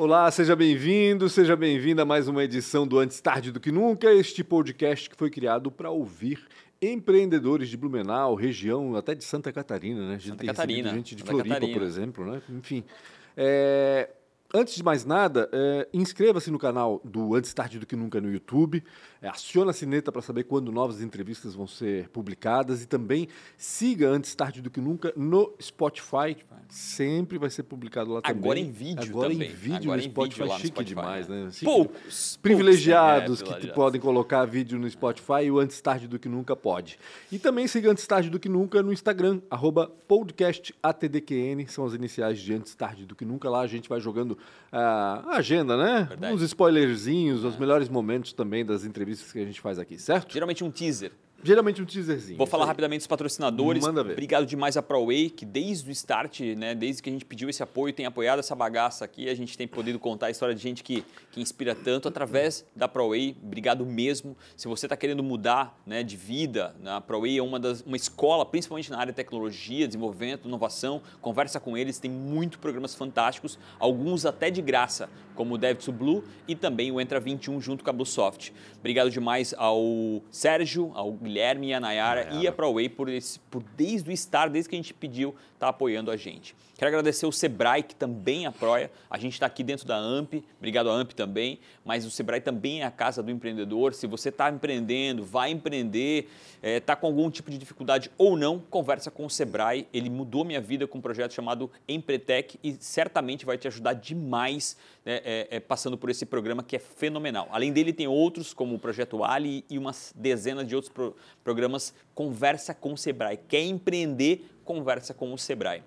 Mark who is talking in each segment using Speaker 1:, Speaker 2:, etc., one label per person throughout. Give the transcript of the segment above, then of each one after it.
Speaker 1: Olá, seja bem-vindo, seja bem-vinda a mais uma edição do Antes Tarde do Que Nunca, este podcast que foi criado para ouvir empreendedores de Blumenau, região até de Santa Catarina, né? A gente
Speaker 2: Santa
Speaker 1: tem
Speaker 2: Catarina,
Speaker 1: gente de
Speaker 2: Santa
Speaker 1: Floripa,
Speaker 2: Catarina.
Speaker 1: por exemplo, né? Enfim. É, Antes de mais nada, é, inscreva-se no canal do Antes Tarde do Que Nunca no YouTube, aciona a sineta para saber quando novas entrevistas vão ser publicadas e também siga Antes Tarde do Que Nunca no Spotify, sempre vai ser publicado lá também.
Speaker 2: Agora em vídeo
Speaker 1: Agora
Speaker 2: também.
Speaker 1: em vídeo
Speaker 2: Agora
Speaker 1: no
Speaker 2: em
Speaker 1: Spotify,
Speaker 2: vídeo
Speaker 1: chique
Speaker 2: Spotify,
Speaker 1: demais,
Speaker 2: né?
Speaker 1: né?
Speaker 2: Poucos.
Speaker 1: privilegiados
Speaker 2: poucos,
Speaker 1: que
Speaker 2: né,
Speaker 1: te podem colocar vídeo no Spotify e o Antes Tarde do Que Nunca pode. E também siga Antes Tarde do Que Nunca no Instagram, arroba podcastatdqn, são as iniciais de Antes Tarde do Que Nunca. Lá a gente vai jogando ah, a agenda, né?
Speaker 2: Verdade.
Speaker 1: Uns spoilerzinhos, os melhores momentos também das entrevistas que a gente faz aqui, certo?
Speaker 2: Geralmente um teaser.
Speaker 1: Geralmente um teaserzinho.
Speaker 2: Vou falar
Speaker 1: aí.
Speaker 2: rapidamente dos patrocinadores.
Speaker 1: Manda ver.
Speaker 2: Obrigado demais à ProWay, que desde o start, né, desde que a gente pediu esse apoio, tem apoiado essa bagaça aqui. A gente tem podido contar a história de gente que, que inspira tanto através da ProWay. Obrigado mesmo. Se você está querendo mudar né, de vida, né, a ProWay é uma, das, uma escola, principalmente na área de tecnologia, desenvolvimento, inovação. Conversa com eles, tem muito programas fantásticos, alguns até de graça, como o Dev to Blue e também o Entra 21 junto com a Bluesoft. Obrigado demais ao Sérgio, ao Guilherme e a Nayara e a ProWay por, esse, por desde o start, desde que a gente pediu, tá apoiando a gente. Quero agradecer o Sebrae, que também apoia. A gente está aqui dentro da AMP, obrigado à AMP também, mas o Sebrae também é a casa do empreendedor. Se você está empreendendo, vai empreender, está com algum tipo de dificuldade ou não, conversa com o Sebrae. Ele mudou minha vida com um projeto chamado Empretec e certamente vai te ajudar demais né, é, é, passando por esse programa que é fenomenal. Além dele, tem outros, como o Projeto Ali e umas dezenas de outros pro- programas. Conversa com o Sebrae. Quer empreender? Conversa com o Sebrae.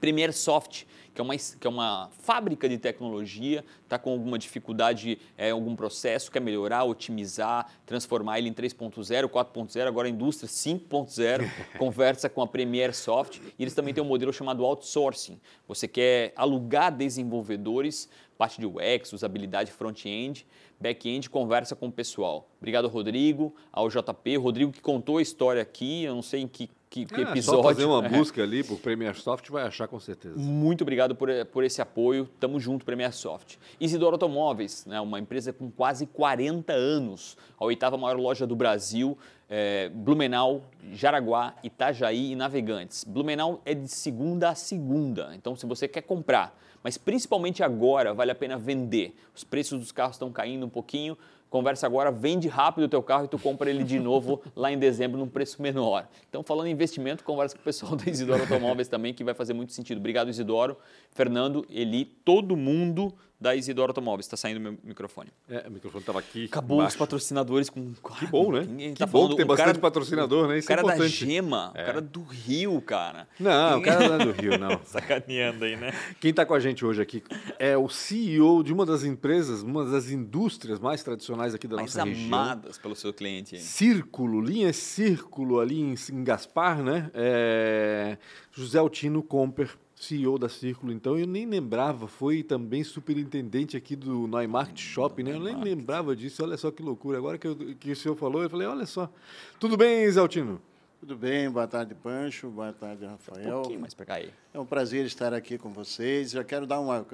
Speaker 2: Premier Soft, que é uma, que é uma fábrica de tecnologia, está com alguma dificuldade em algum processo, quer melhorar, otimizar, transformar ele em 3.0, 4.0, agora a indústria 5.0, conversa com a Premier Soft. E eles também têm um modelo chamado outsourcing. Você quer alugar desenvolvedores, parte de UX, usabilidade front-end, back-end, conversa com o pessoal. Obrigado, Rodrigo, ao JP. Rodrigo que contou a história aqui, eu não sei em que, que, que
Speaker 1: É,
Speaker 2: episódio.
Speaker 1: Só fazer uma
Speaker 2: É.
Speaker 1: busca ali por Premier Soft vai achar com certeza.
Speaker 2: Muito obrigado por, por esse apoio. Tamo junto, Premier Soft. Isidoro Automóveis, né, uma empresa com quase 40 anos, a oitava maior loja do Brasil, é, Blumenau, Jaraguá, Itajaí e Navegantes. Blumenau é de segunda a segunda, então se você quer comprar, mas principalmente agora vale a pena vender. Os preços dos carros estão caindo um pouquinho. Conversa agora, vende rápido o teu carro e tu compra ele de novo lá em dezembro num preço menor. Então, falando em investimento, conversa com o pessoal da Isidoro Automóveis também, que vai fazer muito sentido. Obrigado, Isidoro, Fernando, Eli, todo mundo da Isidoro Automóveis. Está saindo meu microfone.
Speaker 1: É, o microfone estava aqui.
Speaker 2: Acabou
Speaker 1: embaixo.
Speaker 2: os patrocinadores com.
Speaker 1: Que bom, né?
Speaker 2: Ninguém
Speaker 1: Que
Speaker 2: tá
Speaker 1: bom
Speaker 2: falando-
Speaker 1: que tem bastante
Speaker 2: cara-
Speaker 1: patrocinador, né? Isso
Speaker 2: o cara
Speaker 1: é
Speaker 2: da
Speaker 1: importante.
Speaker 2: Gema,
Speaker 1: É.
Speaker 2: o cara do Rio, cara.
Speaker 1: Não, o cara não é do Rio, não.
Speaker 2: Sacaneando aí, né?
Speaker 1: Quem está com a gente hoje aqui é o CEO de uma das empresas, uma das indústrias mais tradicionais aqui da
Speaker 2: Mais
Speaker 1: nossa região.
Speaker 2: amadas pelo seu cliente.
Speaker 1: Círculo, linha Círculo ali em, em Gaspar, né? É, José Altino Comper, CEO da Círculo, então eu nem lembrava, foi também superintendente aqui do Neumarkt Shopping, né? Eu nem lembrava disso, olha só que loucura. Agora que, eu- que o senhor falou, eu falei, olha só. Tudo bem, Zé Altino?
Speaker 3: Tudo bem, boa tarde, Pancho, boa tarde,
Speaker 2: Um
Speaker 3: Rafael.
Speaker 2: pouquinho mais pra cá aí.
Speaker 3: É um prazer estar aqui com vocês. Já quero dar uma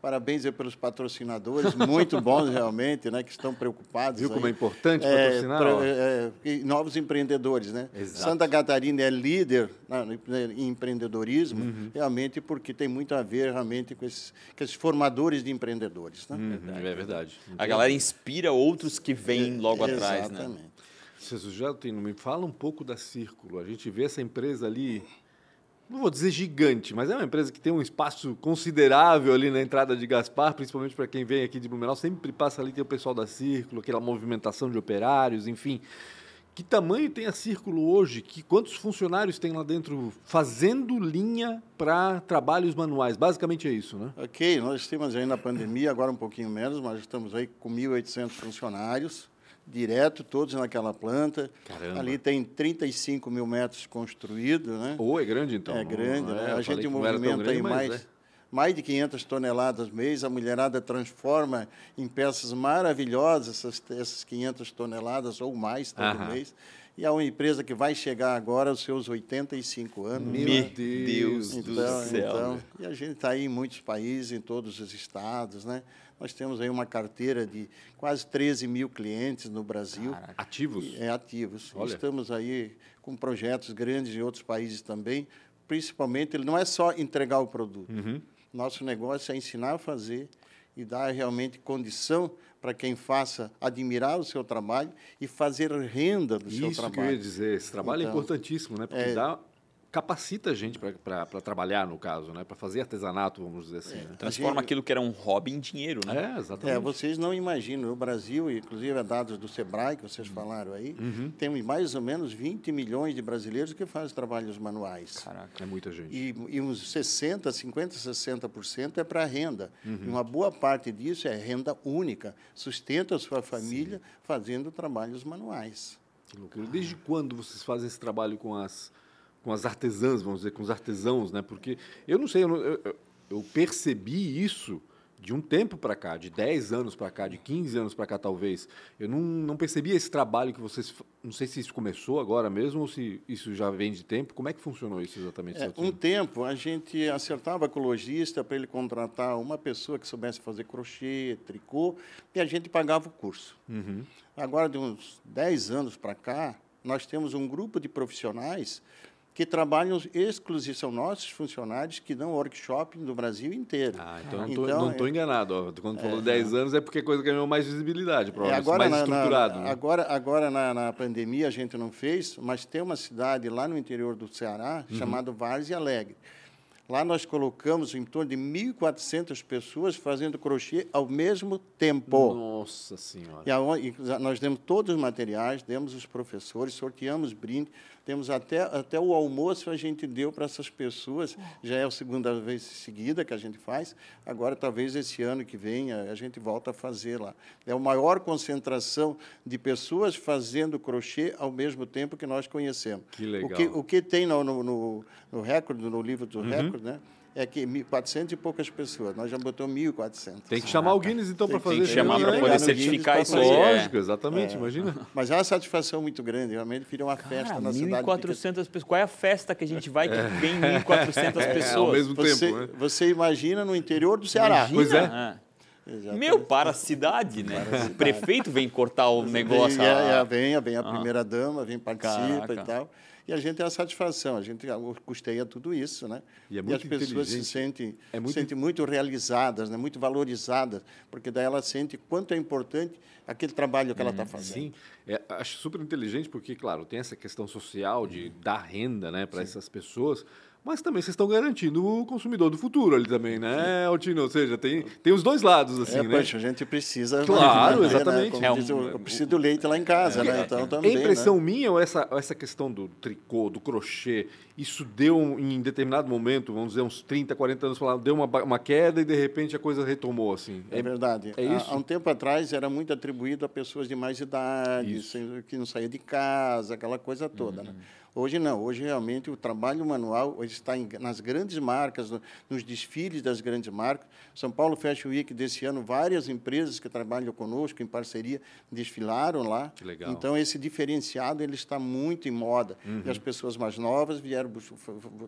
Speaker 3: parabéns pelos patrocinadores, muito bons realmente, né, que estão preocupados.
Speaker 1: Viu
Speaker 3: aí.
Speaker 1: como é importante
Speaker 3: É,
Speaker 1: patrocinar?
Speaker 3: pra- é, e novos empreendedores, né?
Speaker 1: Exato.
Speaker 3: Santa Catarina é líder na- em empreendedorismo,
Speaker 1: Uhum.
Speaker 3: realmente porque tem muito a ver realmente com esses, com esses formadores de empreendedores, né?
Speaker 1: Uhum, é verdade.
Speaker 2: A galera inspira outros que vêm logo
Speaker 3: É,
Speaker 2: atrás, né?
Speaker 3: Exatamente.
Speaker 1: César Geltino, me fala um pouco da Círculo. A gente vê essa empresa ali, não vou dizer gigante, mas é uma empresa que tem um espaço considerável ali na entrada de Gaspar, principalmente para quem vem aqui de Blumenau, sempre passa ali, tem o pessoal da Círculo, aquela movimentação de operários, enfim. Que tamanho tem a Círculo hoje? Que quantos funcionários tem lá dentro fazendo linha para trabalhos manuais? Basicamente é isso, né?
Speaker 3: Ok, nós temos aí na pandemia, agora um pouquinho menos, mas estamos aí com 1.800 funcionários, direto, todos naquela planta.
Speaker 1: Caramba.
Speaker 3: Ali tem 35 mil metros construídos, né?
Speaker 1: Ou é grande então?
Speaker 3: é grande, né?
Speaker 1: eu
Speaker 3: A gente movimenta
Speaker 1: grande,
Speaker 3: aí mais,
Speaker 1: é.
Speaker 3: mais de 500 toneladas mês. A mulherada transforma em peças maravilhosas essas, essas 500 toneladas ou mais todo
Speaker 1: Aham.
Speaker 3: mês. E é uma empresa que vai chegar agora aos seus 85 anos.
Speaker 1: Meu
Speaker 3: né?
Speaker 2: Deus do
Speaker 3: Então,
Speaker 2: céu.
Speaker 3: então, e a gente está aí em muitos países, em todos os estados, né? Nós temos aí uma carteira de quase 13 mil clientes no Brasil
Speaker 1: Ativos?
Speaker 3: é, ativos.
Speaker 1: Olha.
Speaker 3: Estamos aí com projetos grandes em outros países também. Principalmente, ele não é só entregar o produto.
Speaker 1: Uhum.
Speaker 3: Nosso negócio é ensinar a fazer e dar realmente condição para quem faça admirar o seu trabalho e fazer renda do seu
Speaker 1: Isso que eu ia
Speaker 3: trabalho.
Speaker 1: dizer. Esse trabalho é
Speaker 3: Então,
Speaker 1: importantíssimo, né? Porque dá, capacita a gente para trabalhar, no caso, né? Para fazer artesanato, vamos dizer assim. né?
Speaker 2: Transforma
Speaker 3: gente-
Speaker 2: aquilo que era um hobby em dinheiro, né?
Speaker 1: É, exatamente.
Speaker 3: É, vocês não imaginam, no Brasil, inclusive é dados do Sebrae, que vocês falaram aí,
Speaker 1: Uhum.
Speaker 3: temos mais ou menos 20 milhões de brasileiros que fazem trabalhos manuais.
Speaker 2: Caraca.
Speaker 1: É muita gente.
Speaker 3: E, e uns 60, 50, 60% é para renda.
Speaker 1: Uhum.
Speaker 3: E uma boa parte disso é renda única. Sustenta a sua família fazendo trabalhos manuais.
Speaker 1: Que loucura. Desde quando vocês fazem esse trabalho com as, com as artesãs, vamos dizer, com os artesãos, né? Porque eu não sei, eu, não- eu- eu- percebi isso de um tempo para cá, de 10 anos para cá, de 15 anos para cá, talvez. Eu não, não percebi esse trabalho que vocês. Não sei se isso começou agora mesmo ou se isso já vem de tempo. Como é que funcionou isso exatamente?
Speaker 3: É, um tempo a gente acertava com o lojista para ele contratar uma pessoa que soubesse fazer crochê, tricô, e a gente pagava o curso.
Speaker 1: Uhum.
Speaker 3: Agora, de uns 10 anos para cá, nós temos um grupo de profissionais que trabalham exclusivamente, são nossos funcionários que dão workshop no Brasil inteiro.
Speaker 1: Ah, então,
Speaker 3: Então,
Speaker 1: não estou enganado. Ó. Quando falou 10 anos é porque é coisa que ganhou mais visibilidade,
Speaker 3: É,
Speaker 1: provavelmente,
Speaker 3: agora,
Speaker 1: mais
Speaker 3: na, na-
Speaker 1: estruturado. né?
Speaker 3: agora, agora na, na pandemia a gente não fez, mas tem uma cidade lá no interior do Ceará
Speaker 1: Uhum.
Speaker 3: chamada Várzea Alegre. Lá nós colocamos em torno de 1.400 pessoas fazendo crochê ao mesmo tempo.
Speaker 1: Nossa Senhora.
Speaker 3: E e nós demos todos os materiais, demos os professores, sorteamos brinde, temos até, até o almoço a gente deu para essas pessoas. Já é a segunda vez seguida que a gente faz. Agora, talvez esse ano que vem, a, a gente volta a fazer lá. É a maior concentração de pessoas fazendo crochê ao mesmo tempo que nós conhecemos.
Speaker 1: Que legal.
Speaker 3: O que, o que tem no, no, no, no recorde, no livro do recorde, né? É que 1.400 e poucas pessoas. Nós já botamos 1.400.
Speaker 1: Tem que chamar o Guinness, então,
Speaker 3: Tem-
Speaker 1: para
Speaker 3: tem
Speaker 1: fazer
Speaker 3: que
Speaker 1: isso
Speaker 2: chamar
Speaker 1: aí,
Speaker 2: pra
Speaker 1: né?
Speaker 2: poder certificar
Speaker 3: pra
Speaker 2: isso é.
Speaker 1: Lógico, exatamente, imagina.
Speaker 3: Mas é uma satisfação muito grande, realmente vira uma festa
Speaker 2: Cara,
Speaker 3: na cidade.
Speaker 2: 1.400 pessoas. Qual é a festa que a gente vai que vem 1.400
Speaker 1: É, ao
Speaker 2: pessoas?
Speaker 1: mesmo
Speaker 3: Você,
Speaker 1: tempo, né?
Speaker 3: você imagina no interior do Ceará.
Speaker 2: Imagina?
Speaker 1: Pois é.
Speaker 3: Exatamente.
Speaker 2: Meu, para a cidade, né? O prefeito vem cortar o negócio.
Speaker 3: Vem,
Speaker 2: ah,
Speaker 3: é, é, vem, vem a primeira dama, vem participa
Speaker 2: Caraca.
Speaker 3: e tal. E a gente tem a satisfação, a gente custeia tudo isso, né?
Speaker 1: E é
Speaker 3: as
Speaker 1: muito
Speaker 3: pessoas se sentem,
Speaker 1: É muito-
Speaker 3: sentem muito realizadas, né? muito valorizadas, porque daí ela sente quanto é importante aquele trabalho que ela está fazendo.
Speaker 1: Sim, é, acho super inteligente porque, claro, tem essa questão social de dar renda né, para essas pessoas, mas também vocês estão garantindo o consumidor do futuro ali também, né, Altino? Ou seja, tem, tem os dois lados, assim,
Speaker 3: é,
Speaker 1: né?
Speaker 3: poxa, a gente precisa.
Speaker 1: Claro,
Speaker 3: né?
Speaker 1: exatamente.
Speaker 3: Como
Speaker 2: É um-
Speaker 3: diz, eu, eu preciso do leite lá em casa, né? Então também.
Speaker 1: é
Speaker 3: né?
Speaker 1: impressão minha ou essa, essa questão do tricô, do crochê, isso deu em determinado momento, vamos dizer, uns 30, 40 anos, deu uma, uma queda e de repente a coisa retomou, assim?
Speaker 3: É verdade.
Speaker 1: é
Speaker 3: Há-
Speaker 1: isso?
Speaker 3: Há, um tempo atrás era muito atribuído a pessoas de mais idade, sem- que não saía de casa, aquela coisa toda.
Speaker 1: Uhum.
Speaker 3: Né? Hoje não, hoje realmente o trabalho manual hoje está em- nas grandes marcas, no- nos desfiles das grandes marcas. São Paulo Fashion Week desse ano, várias empresas que trabalham conosco em parceria desfilaram lá.
Speaker 1: Que legal.
Speaker 3: Então esse diferenciado ele está muito em moda
Speaker 1: Uhum.
Speaker 3: e as pessoas mais novas vieram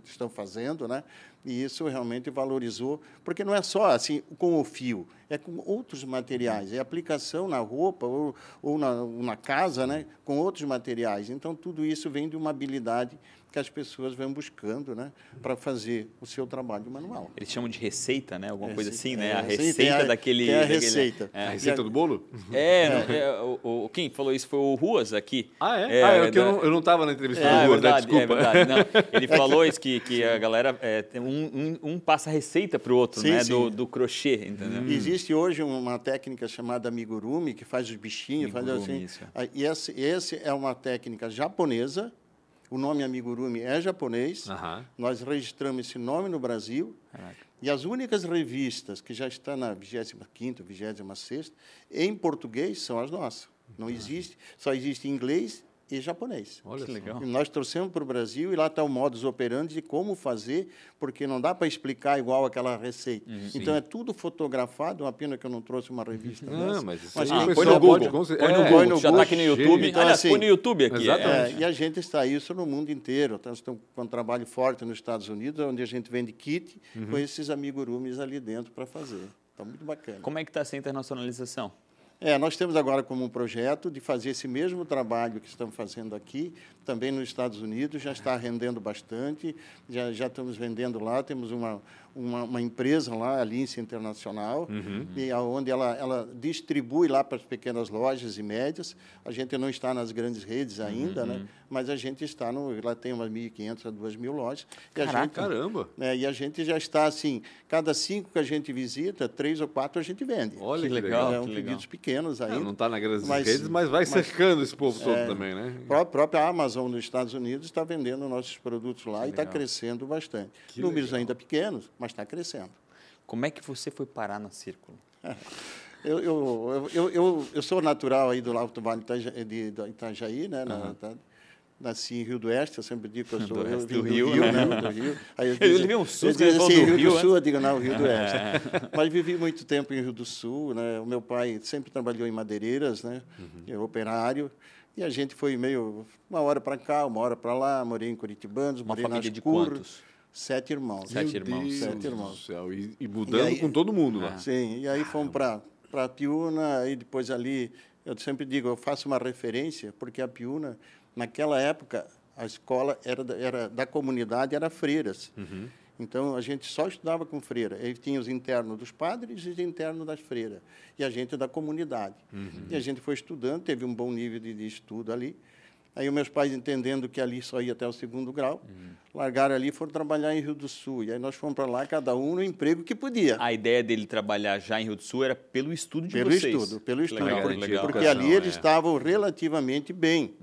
Speaker 3: estão fazendo, né? E isso realmente valorizou, porque não é só assim com o fio, é com outros materiais, é aplicação na roupa ou, ou na, na casa, né? Com outros materiais. Então tudo isso vem de uma habilidade que as pessoas vão buscando, né? Para fazer o seu trabalho manual.
Speaker 2: Eles chamam de receita, né? Alguma
Speaker 3: É,
Speaker 2: coisa
Speaker 3: sim,
Speaker 2: assim, né?
Speaker 3: é,
Speaker 2: a receita
Speaker 3: a-
Speaker 2: daquele.
Speaker 3: tem a
Speaker 2: daquele-
Speaker 3: receita.
Speaker 2: É.
Speaker 1: A receita do bolo?
Speaker 2: É, é, o, o- quem falou isso foi o Ruas aqui.
Speaker 1: Ah, é? ah, é, que eu,
Speaker 2: da-
Speaker 1: não, eu não estava na entrevista
Speaker 2: É,
Speaker 1: do
Speaker 2: é
Speaker 1: Gordo, né?
Speaker 2: verdade, é
Speaker 1: desculpa.
Speaker 2: verdade. Não, ele falou isso, que, que a galera, é, tem um, um, um passa a receita para o outro,
Speaker 3: Sim,
Speaker 2: né?
Speaker 3: sim.
Speaker 2: Do, do crochê, entendeu?
Speaker 3: Existe hoje uma técnica chamada amigurumi, que faz os bichinhos, faz
Speaker 2: Amigurumi,
Speaker 3: assim.
Speaker 2: isso.
Speaker 3: E esse, esse é uma técnica japonesa. O nome amigurumi é japonês. Nós registramos esse nome no Brasil.
Speaker 2: Caraca.
Speaker 3: E as únicas revistas que já estão na 25ª, 26ª em português são as nossas. Não existe, só existe em inglês e japonês.
Speaker 1: Olha
Speaker 2: Que legal.
Speaker 3: E nós trouxemos para o Brasil e lá está o modus operandi de como fazer, porque não dá para explicar igual aquela receita. então é tudo fotografado, uma pena que eu não trouxe uma revista
Speaker 1: Ah,
Speaker 3: dessa.
Speaker 1: mas isso
Speaker 3: Mas
Speaker 1: o
Speaker 2: põe no
Speaker 1: pode
Speaker 2: Google.
Speaker 1: cer-
Speaker 2: Põe no
Speaker 1: é,
Speaker 2: Google.
Speaker 3: põe no
Speaker 2: Já está
Speaker 3: Google,
Speaker 2: aqui no YouTube.
Speaker 3: então,
Speaker 2: Aliás,
Speaker 3: assim,
Speaker 2: põe no YouTube aqui.
Speaker 1: exatamente.
Speaker 2: É.
Speaker 3: E a gente está isso no mundo inteiro. Então, Nós estamos com um trabalho forte nos Estados Unidos, onde a gente vende kit com esses amigurumis ali dentro para fazer. Está muito bacana.
Speaker 2: Como é que está essa internacionalização?
Speaker 3: É, nós temos agora como um projeto de fazer esse mesmo trabalho que estamos fazendo aqui, também nos Estados Unidos, já está rendendo bastante, já, já estamos vendendo lá, temos uma, uma, uma empresa lá, a Lince Internacional, e onde ela, ela distribui lá para as pequenas lojas e médias. A gente não está nas grandes redes ainda, né? mas a gente está, no, lá tem umas 1.500 a 2.000 lojas. E a
Speaker 2: Caraca.
Speaker 3: gente,
Speaker 1: Caramba.
Speaker 3: é, e a gente já está assim, cada cinco que a gente visita, três ou quatro a gente vende.
Speaker 1: Olha que,
Speaker 2: Que
Speaker 1: legal.
Speaker 2: legal.
Speaker 3: É, um
Speaker 2: legal.
Speaker 3: pedidos pequenos
Speaker 1: É,
Speaker 3: ainda.
Speaker 1: não está na grandes
Speaker 3: Mas-
Speaker 1: redes, mas vai
Speaker 3: mas-
Speaker 1: cercando esse povo todo também, né?
Speaker 3: A pró- própria Amazon nos Estados Unidos está vendendo nossos produtos lá e está crescendo bastante.
Speaker 1: Que
Speaker 3: Números
Speaker 1: legal.
Speaker 3: ainda pequenos, mas está crescendo.
Speaker 2: Como é que você foi parar na Círculo?
Speaker 3: Eu, eu, eu, eu, eu sou natural aí do Alto Vale de, Itajaí, né? na- tá- nasci em Rio do Oeste, eu sempre digo que eu sou
Speaker 2: Do
Speaker 3: eu vim
Speaker 2: do Rio,
Speaker 3: Rio,
Speaker 2: né?
Speaker 3: né? Do Rio. Aí eu
Speaker 2: Eu levei um susto
Speaker 3: eu
Speaker 2: que falou
Speaker 3: assim, Rio
Speaker 2: Rio,
Speaker 3: do
Speaker 2: né?
Speaker 3: Sul, eu digo, não, Rio do Oeste. Mas vivi muito tempo em Rio do Sul, né? O meu pai sempre trabalhou em madeireiras, né?
Speaker 2: Uhum.
Speaker 3: É operário. E a gente foi meio uma hora para cá, uma hora para lá, morei em Curitibanos,
Speaker 2: Uma
Speaker 3: morei
Speaker 2: família
Speaker 3: nas
Speaker 2: de
Speaker 3: Curras.
Speaker 2: quantos?
Speaker 3: Sete irmãos.
Speaker 2: Sete
Speaker 1: Meu
Speaker 2: irmãos.
Speaker 1: Deus
Speaker 3: Sete
Speaker 1: do
Speaker 3: irmãos.
Speaker 1: céu. E, e mudando
Speaker 3: aí-
Speaker 1: com todo mundo lá.
Speaker 3: Sim, e aí fomos para para Piúna e depois ali, eu sempre digo, eu faço uma referência, porque a Piúna, naquela época, a escola era da, era da comunidade, era freiras. Então, a gente só estudava com freira. Aí tinha os internos dos padres e os internos das freiras. E a gente da comunidade. E a gente foi estudando, teve um bom nível de, de estudo ali. Aí, os meus pais, entendendo que ali só ia até o segundo grau, largaram ali e foram trabalhar em Rio do Sul. E aí nós fomos para lá, cada um no emprego que podia.
Speaker 2: A ideia dele trabalhar já em Rio do Sul era pelo estudo de
Speaker 3: Pelo
Speaker 2: vocês.
Speaker 3: estudo, pelo estudo.
Speaker 2: Legal,
Speaker 3: porque
Speaker 2: legal.
Speaker 3: porque ali eles
Speaker 1: é.
Speaker 3: estavam relativamente bem.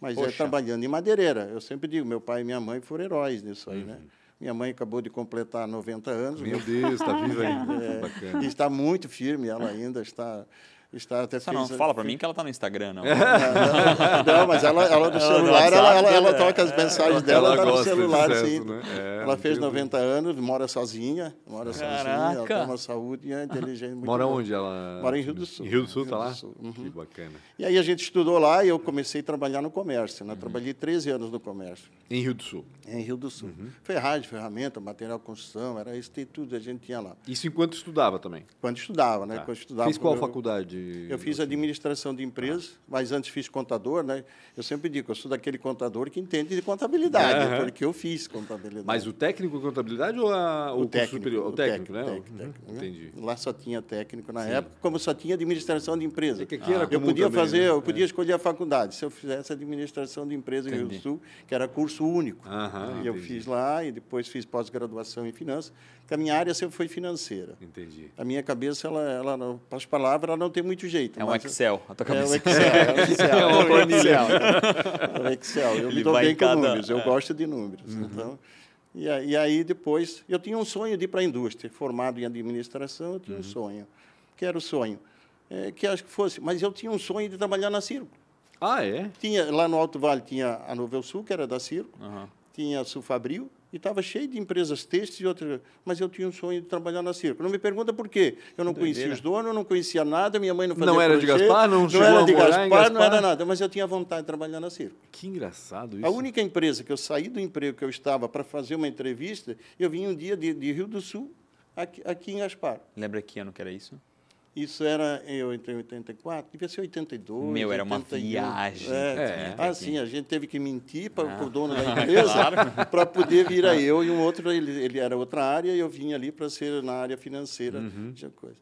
Speaker 3: Mas é
Speaker 2: Poxa.
Speaker 3: trabalhando em madeireira. Eu sempre digo, meu pai e minha mãe foram heróis nisso aí, né? Minha mãe acabou de completar 90 anos.
Speaker 1: Meu
Speaker 3: né?
Speaker 1: Deus, está viva ainda.
Speaker 3: É, e está muito firme, ela ainda está, está até
Speaker 2: Só não fala pra mim que ela tá no Instagram, não.
Speaker 3: Não, não, mas ela, ela
Speaker 2: no
Speaker 3: celular, ela, ela, ela
Speaker 2: né?
Speaker 3: toca as mensagens dela,
Speaker 1: Ela
Speaker 3: tá no celular, sim.
Speaker 1: né? É,
Speaker 3: ela fez
Speaker 1: não tem
Speaker 3: 90 anos, mora sozinha, mora sozinha, ela tem uma saúde e é inteligente. muito
Speaker 1: Mora onde ela?
Speaker 3: Mora em Rio do Sul.
Speaker 1: Em Rio do Sul, tá lá?
Speaker 3: Sul, uhum.
Speaker 1: Que bacana.
Speaker 3: E aí a gente estudou lá e eu comecei a trabalhar no comércio.
Speaker 1: Uhum.
Speaker 3: Né? Trabalhei 13 anos no comércio,
Speaker 1: Em Rio do Sul.
Speaker 3: em Rio do Sul.
Speaker 1: Uhum.
Speaker 3: Ferragem, ferramenta, material de construção, era isso, tem tudo, a gente tinha lá.
Speaker 1: Isso enquanto estudava também.
Speaker 3: Quando estudava, né?
Speaker 1: Tá.
Speaker 3: Quando estudava,
Speaker 1: Fez qual
Speaker 3: eu-
Speaker 1: faculdade?
Speaker 3: Eu fiz administração de empresas, mas antes fiz contador, né? Eu sempre digo, eu sou daquele contador que entende de contabilidade,
Speaker 1: Aham.
Speaker 3: porque eu fiz contabilidade.
Speaker 1: Mas o técnico em contabilidade ou a, o, curso superior? O técnico, né?
Speaker 3: técnico,
Speaker 1: Uhum,
Speaker 3: técnico, né?
Speaker 1: Entendi.
Speaker 3: Lá só tinha técnico na época, como só tinha administração de empresa.
Speaker 1: É que aqui era
Speaker 3: eu podia
Speaker 1: também,
Speaker 3: fazer,
Speaker 1: né?
Speaker 3: eu podia escolher a faculdade. Se eu fizesse administração de empresa em Rio do
Speaker 2: Entendi.
Speaker 3: Sul, que era curso único.
Speaker 1: Aham,
Speaker 3: e eu
Speaker 1: entendi.
Speaker 3: fiz lá e depois fiz pós-graduação em finanças, porque a minha área sempre foi financeira.
Speaker 1: Entendi.
Speaker 3: A minha cabeça, ela, ela as palavras, ela não tem muito jeito.
Speaker 2: É um Excel. A tua
Speaker 3: é o
Speaker 2: cabeça.
Speaker 3: Excel, é o Excel.
Speaker 2: É uma planilha.
Speaker 3: É o Excel. Eu
Speaker 2: Ele
Speaker 3: me dou bem
Speaker 2: em
Speaker 3: com
Speaker 2: cada-
Speaker 3: números, eu
Speaker 2: é.
Speaker 3: gosto de números. Então, e, aí- e aí depois, eu tinha um sonho de ir para a indústria. Formado em administração, eu tinha um sonho. Que era o sonho? É, que acho que fosse, mas eu tinha um sonho de trabalhar na Circo.
Speaker 1: Ah, é?
Speaker 3: Tinha, lá no Alto Vale tinha a Novel Sul, que era da Circo,
Speaker 2: Aham.
Speaker 3: tinha a Sulfabril, e estava cheio de empresas têxteis e outras, mas eu tinha um sonho de trabalhar na Circo. Não me pergunta por quê. Eu não conhecia os donos, não conhecia nada, minha mãe não fazia
Speaker 1: Não era de Gaspar? Não chegou
Speaker 3: era de Gaspar,
Speaker 1: em
Speaker 3: não
Speaker 1: Gaspar?
Speaker 3: era nada, mas eu tinha vontade de trabalhar na Circo.
Speaker 1: Que engraçado isso.
Speaker 3: A única empresa que eu saí do emprego que eu estava para fazer uma entrevista, eu vim um dia de, de Rio do Sul, aqui, aqui em Gaspar.
Speaker 2: Lembra que ano que era isso?
Speaker 3: Isso era, eu entrei em 84, devia ser 82.
Speaker 2: Meu, era uma
Speaker 3: 81.
Speaker 2: viagem.
Speaker 3: É.
Speaker 1: É.
Speaker 3: Ah, sim, a gente teve que mentir para
Speaker 2: Ah.
Speaker 3: o dono da empresa para poder vir a eu e um outro, ele, ele era outra área e eu vim ali para ser na área financeira.
Speaker 2: Uhum.
Speaker 3: coisa.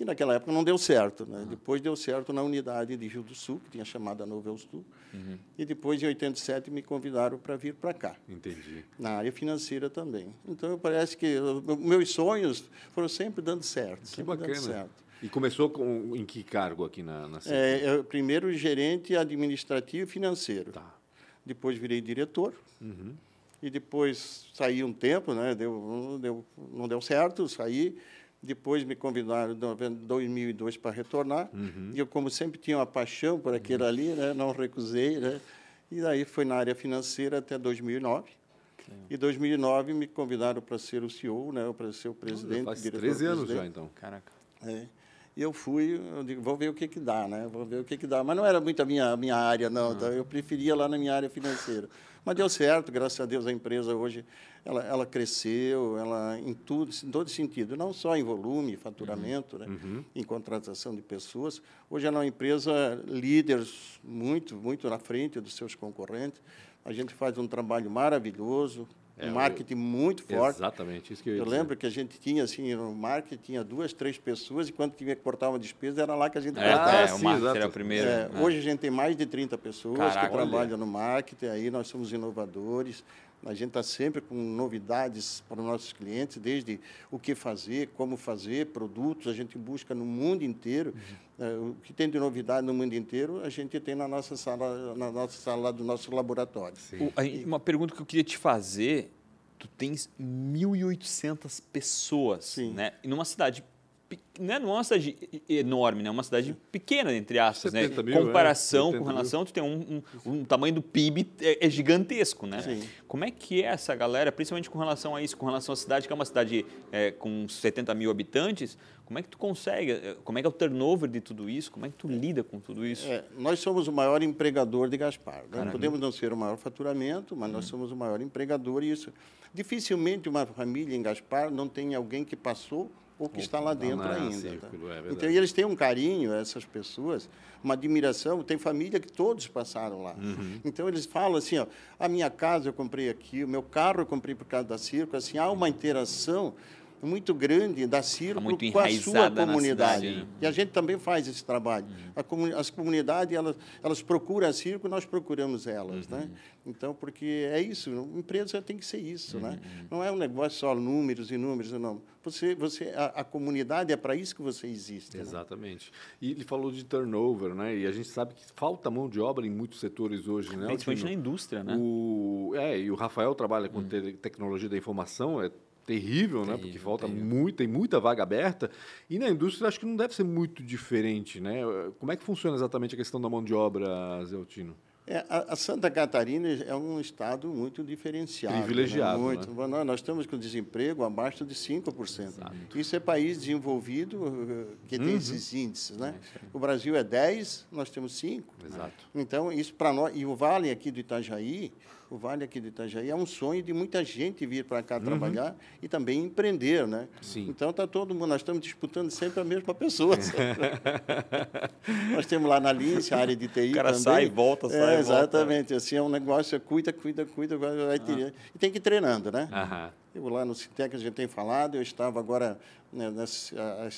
Speaker 3: E naquela época não deu certo.
Speaker 2: Ah.
Speaker 3: Né? Depois deu certo na unidade de Rio do Sul, que tinha chamada Novel Sul.
Speaker 2: Uhum.
Speaker 3: E depois, em 87, me convidaram para vir para cá
Speaker 1: Entendi.
Speaker 3: na área financeira também. Então, parece que meus sonhos foram sempre dando certo.
Speaker 1: Que
Speaker 3: sempre dando
Speaker 1: bacana. E começou com, em que cargo aqui na, na?
Speaker 3: É, eu, primeiro gerente administrativo e financeiro.
Speaker 1: Tá.
Speaker 3: Depois virei diretor.
Speaker 1: Uhum.
Speaker 3: E depois saí um tempo, né? deu, não deu, não deu certo, saí. Depois me convidaram em 2002 para retornar.
Speaker 1: Uhum.
Speaker 3: E eu, como sempre tinha uma paixão por aquilo ali, né? não recusei. Né? E daí foi na área financeira até 2009. E 2009 me convidaram para ser o CEO, né, para ser o presidente,
Speaker 1: Faz
Speaker 3: diretor
Speaker 1: 13 anos
Speaker 3: presidente.
Speaker 1: já, então.
Speaker 2: Caraca.
Speaker 3: É. E eu fui, eu digo, vou ver o que que dá, né? Vou ver o que que dá. Mas não era muito a minha, minha área, não. tá? Eu preferia lá na minha área financeira. Mas deu certo, graças a Deus a empresa hoje ela, ela cresceu, ela em tudo, em todo sentido, não só em volume, faturamento, né? em contratação de pessoas. Hoje ela é uma empresa líder muito, muito na frente dos seus concorrentes. A gente faz um trabalho maravilhoso, um
Speaker 1: eu-
Speaker 3: marketing muito forte.
Speaker 1: Exatamente, isso que eu ia
Speaker 3: Eu
Speaker 1: dizer.
Speaker 3: lembro que a gente tinha, assim, no marketing, tinha duas, três pessoas, e quando tinha que cortar uma despesa, era lá que a gente
Speaker 2: É,
Speaker 3: cortava.
Speaker 2: é,
Speaker 1: sim,
Speaker 2: o marketing
Speaker 1: exato.
Speaker 2: era o primeiro.
Speaker 3: É,
Speaker 2: né?
Speaker 3: Hoje a gente tem mais de 30 pessoas
Speaker 2: Caraca,
Speaker 3: que trabalham
Speaker 1: olha.
Speaker 3: no marketing, aí nós somos inovadores, a gente está sempre com novidades para os nossos clientes, desde o que fazer, como fazer, produtos, a gente busca no mundo inteiro.
Speaker 2: Uhum.
Speaker 3: É, o que tem de novidade no mundo inteiro, a gente tem na nossa sala, na nossa sala do nosso laboratório.
Speaker 2: O- uma pergunta que eu queria te fazer, tu tens 1.800 pessoas,
Speaker 3: Sim.
Speaker 2: né? E numa cidade? Não é uma cidade enorme, né? Uma cidade pequena, entre aspas, né?
Speaker 1: 70 mil, é,
Speaker 2: Comparação
Speaker 1: 80
Speaker 2: com
Speaker 1: mil.
Speaker 2: relação, tu tem um, um, um tamanho do PIB é, é gigantesco, né?
Speaker 3: Sim.
Speaker 2: Como é que é essa galera, principalmente com relação a isso, com relação à cidade, que é uma cidade é, com 70 mil habitantes, como é que tu consegue, é, como é que é o turnover de tudo isso, como é que tu lida com tudo isso?
Speaker 3: É, nós somos o maior empregador de Gaspar. Nós não podemos não ser o maior faturamento, mas
Speaker 1: Hum.
Speaker 3: nós somos o maior empregador e isso. Dificilmente uma família em Gaspar não tem alguém que passou ou que está lá dentro
Speaker 1: na
Speaker 3: ainda.
Speaker 1: círculo,
Speaker 3: tá?
Speaker 1: é
Speaker 3: então, e eles têm um carinho, essas pessoas, uma admiração. Tem família que todos passaram lá.
Speaker 1: Uhum.
Speaker 3: Então, eles falam assim, ó, a minha casa eu comprei aqui, o meu carro eu comprei por causa da Circo. Assim, há uma interação muito grande da Circo
Speaker 2: muito
Speaker 3: com a sua
Speaker 2: na
Speaker 3: comunidade.
Speaker 2: cidade, né?
Speaker 3: E a gente também faz esse trabalho. A comuni- as comunidades, elas, elas procuram a circo, nós procuramos elas. Né? Então, porque é isso, uma empresa tem que ser isso. Né? Não é um negócio só números e números, não. Você, você, a, a comunidade é para isso que você existe. né?
Speaker 1: Exatamente. E ele falou de turnover, né? E a gente sabe que falta mão de obra em muitos setores hoje, né?
Speaker 2: Principalmente na
Speaker 1: Altino?
Speaker 2: indústria, né?
Speaker 1: O, é, e o Rafael trabalha com te- tecnologia da informação, é terrível, né? Porque
Speaker 2: Terrível,
Speaker 1: falta
Speaker 2: terrível.
Speaker 1: muito, tem muita vaga aberta. E na indústria acho que não deve ser muito diferente, né? Como é que funciona exatamente a questão da mão de obra, Zé Altino?
Speaker 3: É, a, Santa Catarina é um estado muito diferenciado.
Speaker 1: Privilegiado,
Speaker 3: Né? Muito.
Speaker 1: né?
Speaker 3: Nós, estamos com desemprego abaixo de 5%. Isso é país desenvolvido eh, que
Speaker 1: Uhum.
Speaker 3: tem esses índices. Né? O Brasil é 10, nós temos 5.
Speaker 1: Exato.
Speaker 3: Então, isso para nós. E o Vale aqui do Itajaí, o Vale aqui do Itajaí é um sonho de muita gente vir para cá trabalhar e também empreender, né?
Speaker 1: Uhum. Sim.
Speaker 3: Então, está todo mundo, nós estamos disputando sempre a mesma pessoa. nós temos lá na Lince, a área de TI
Speaker 2: O cara
Speaker 3: também.
Speaker 2: sai e volta,
Speaker 3: É,
Speaker 2: sai volta.
Speaker 3: Exatamente. Assim, é um negócio, é cuida, cuida, cuida, vai, ter- E tem que ir treinando, né?
Speaker 1: Aham.
Speaker 3: Eu lá no Cintec a gente tem falado, eu estava agora né, nessa, a,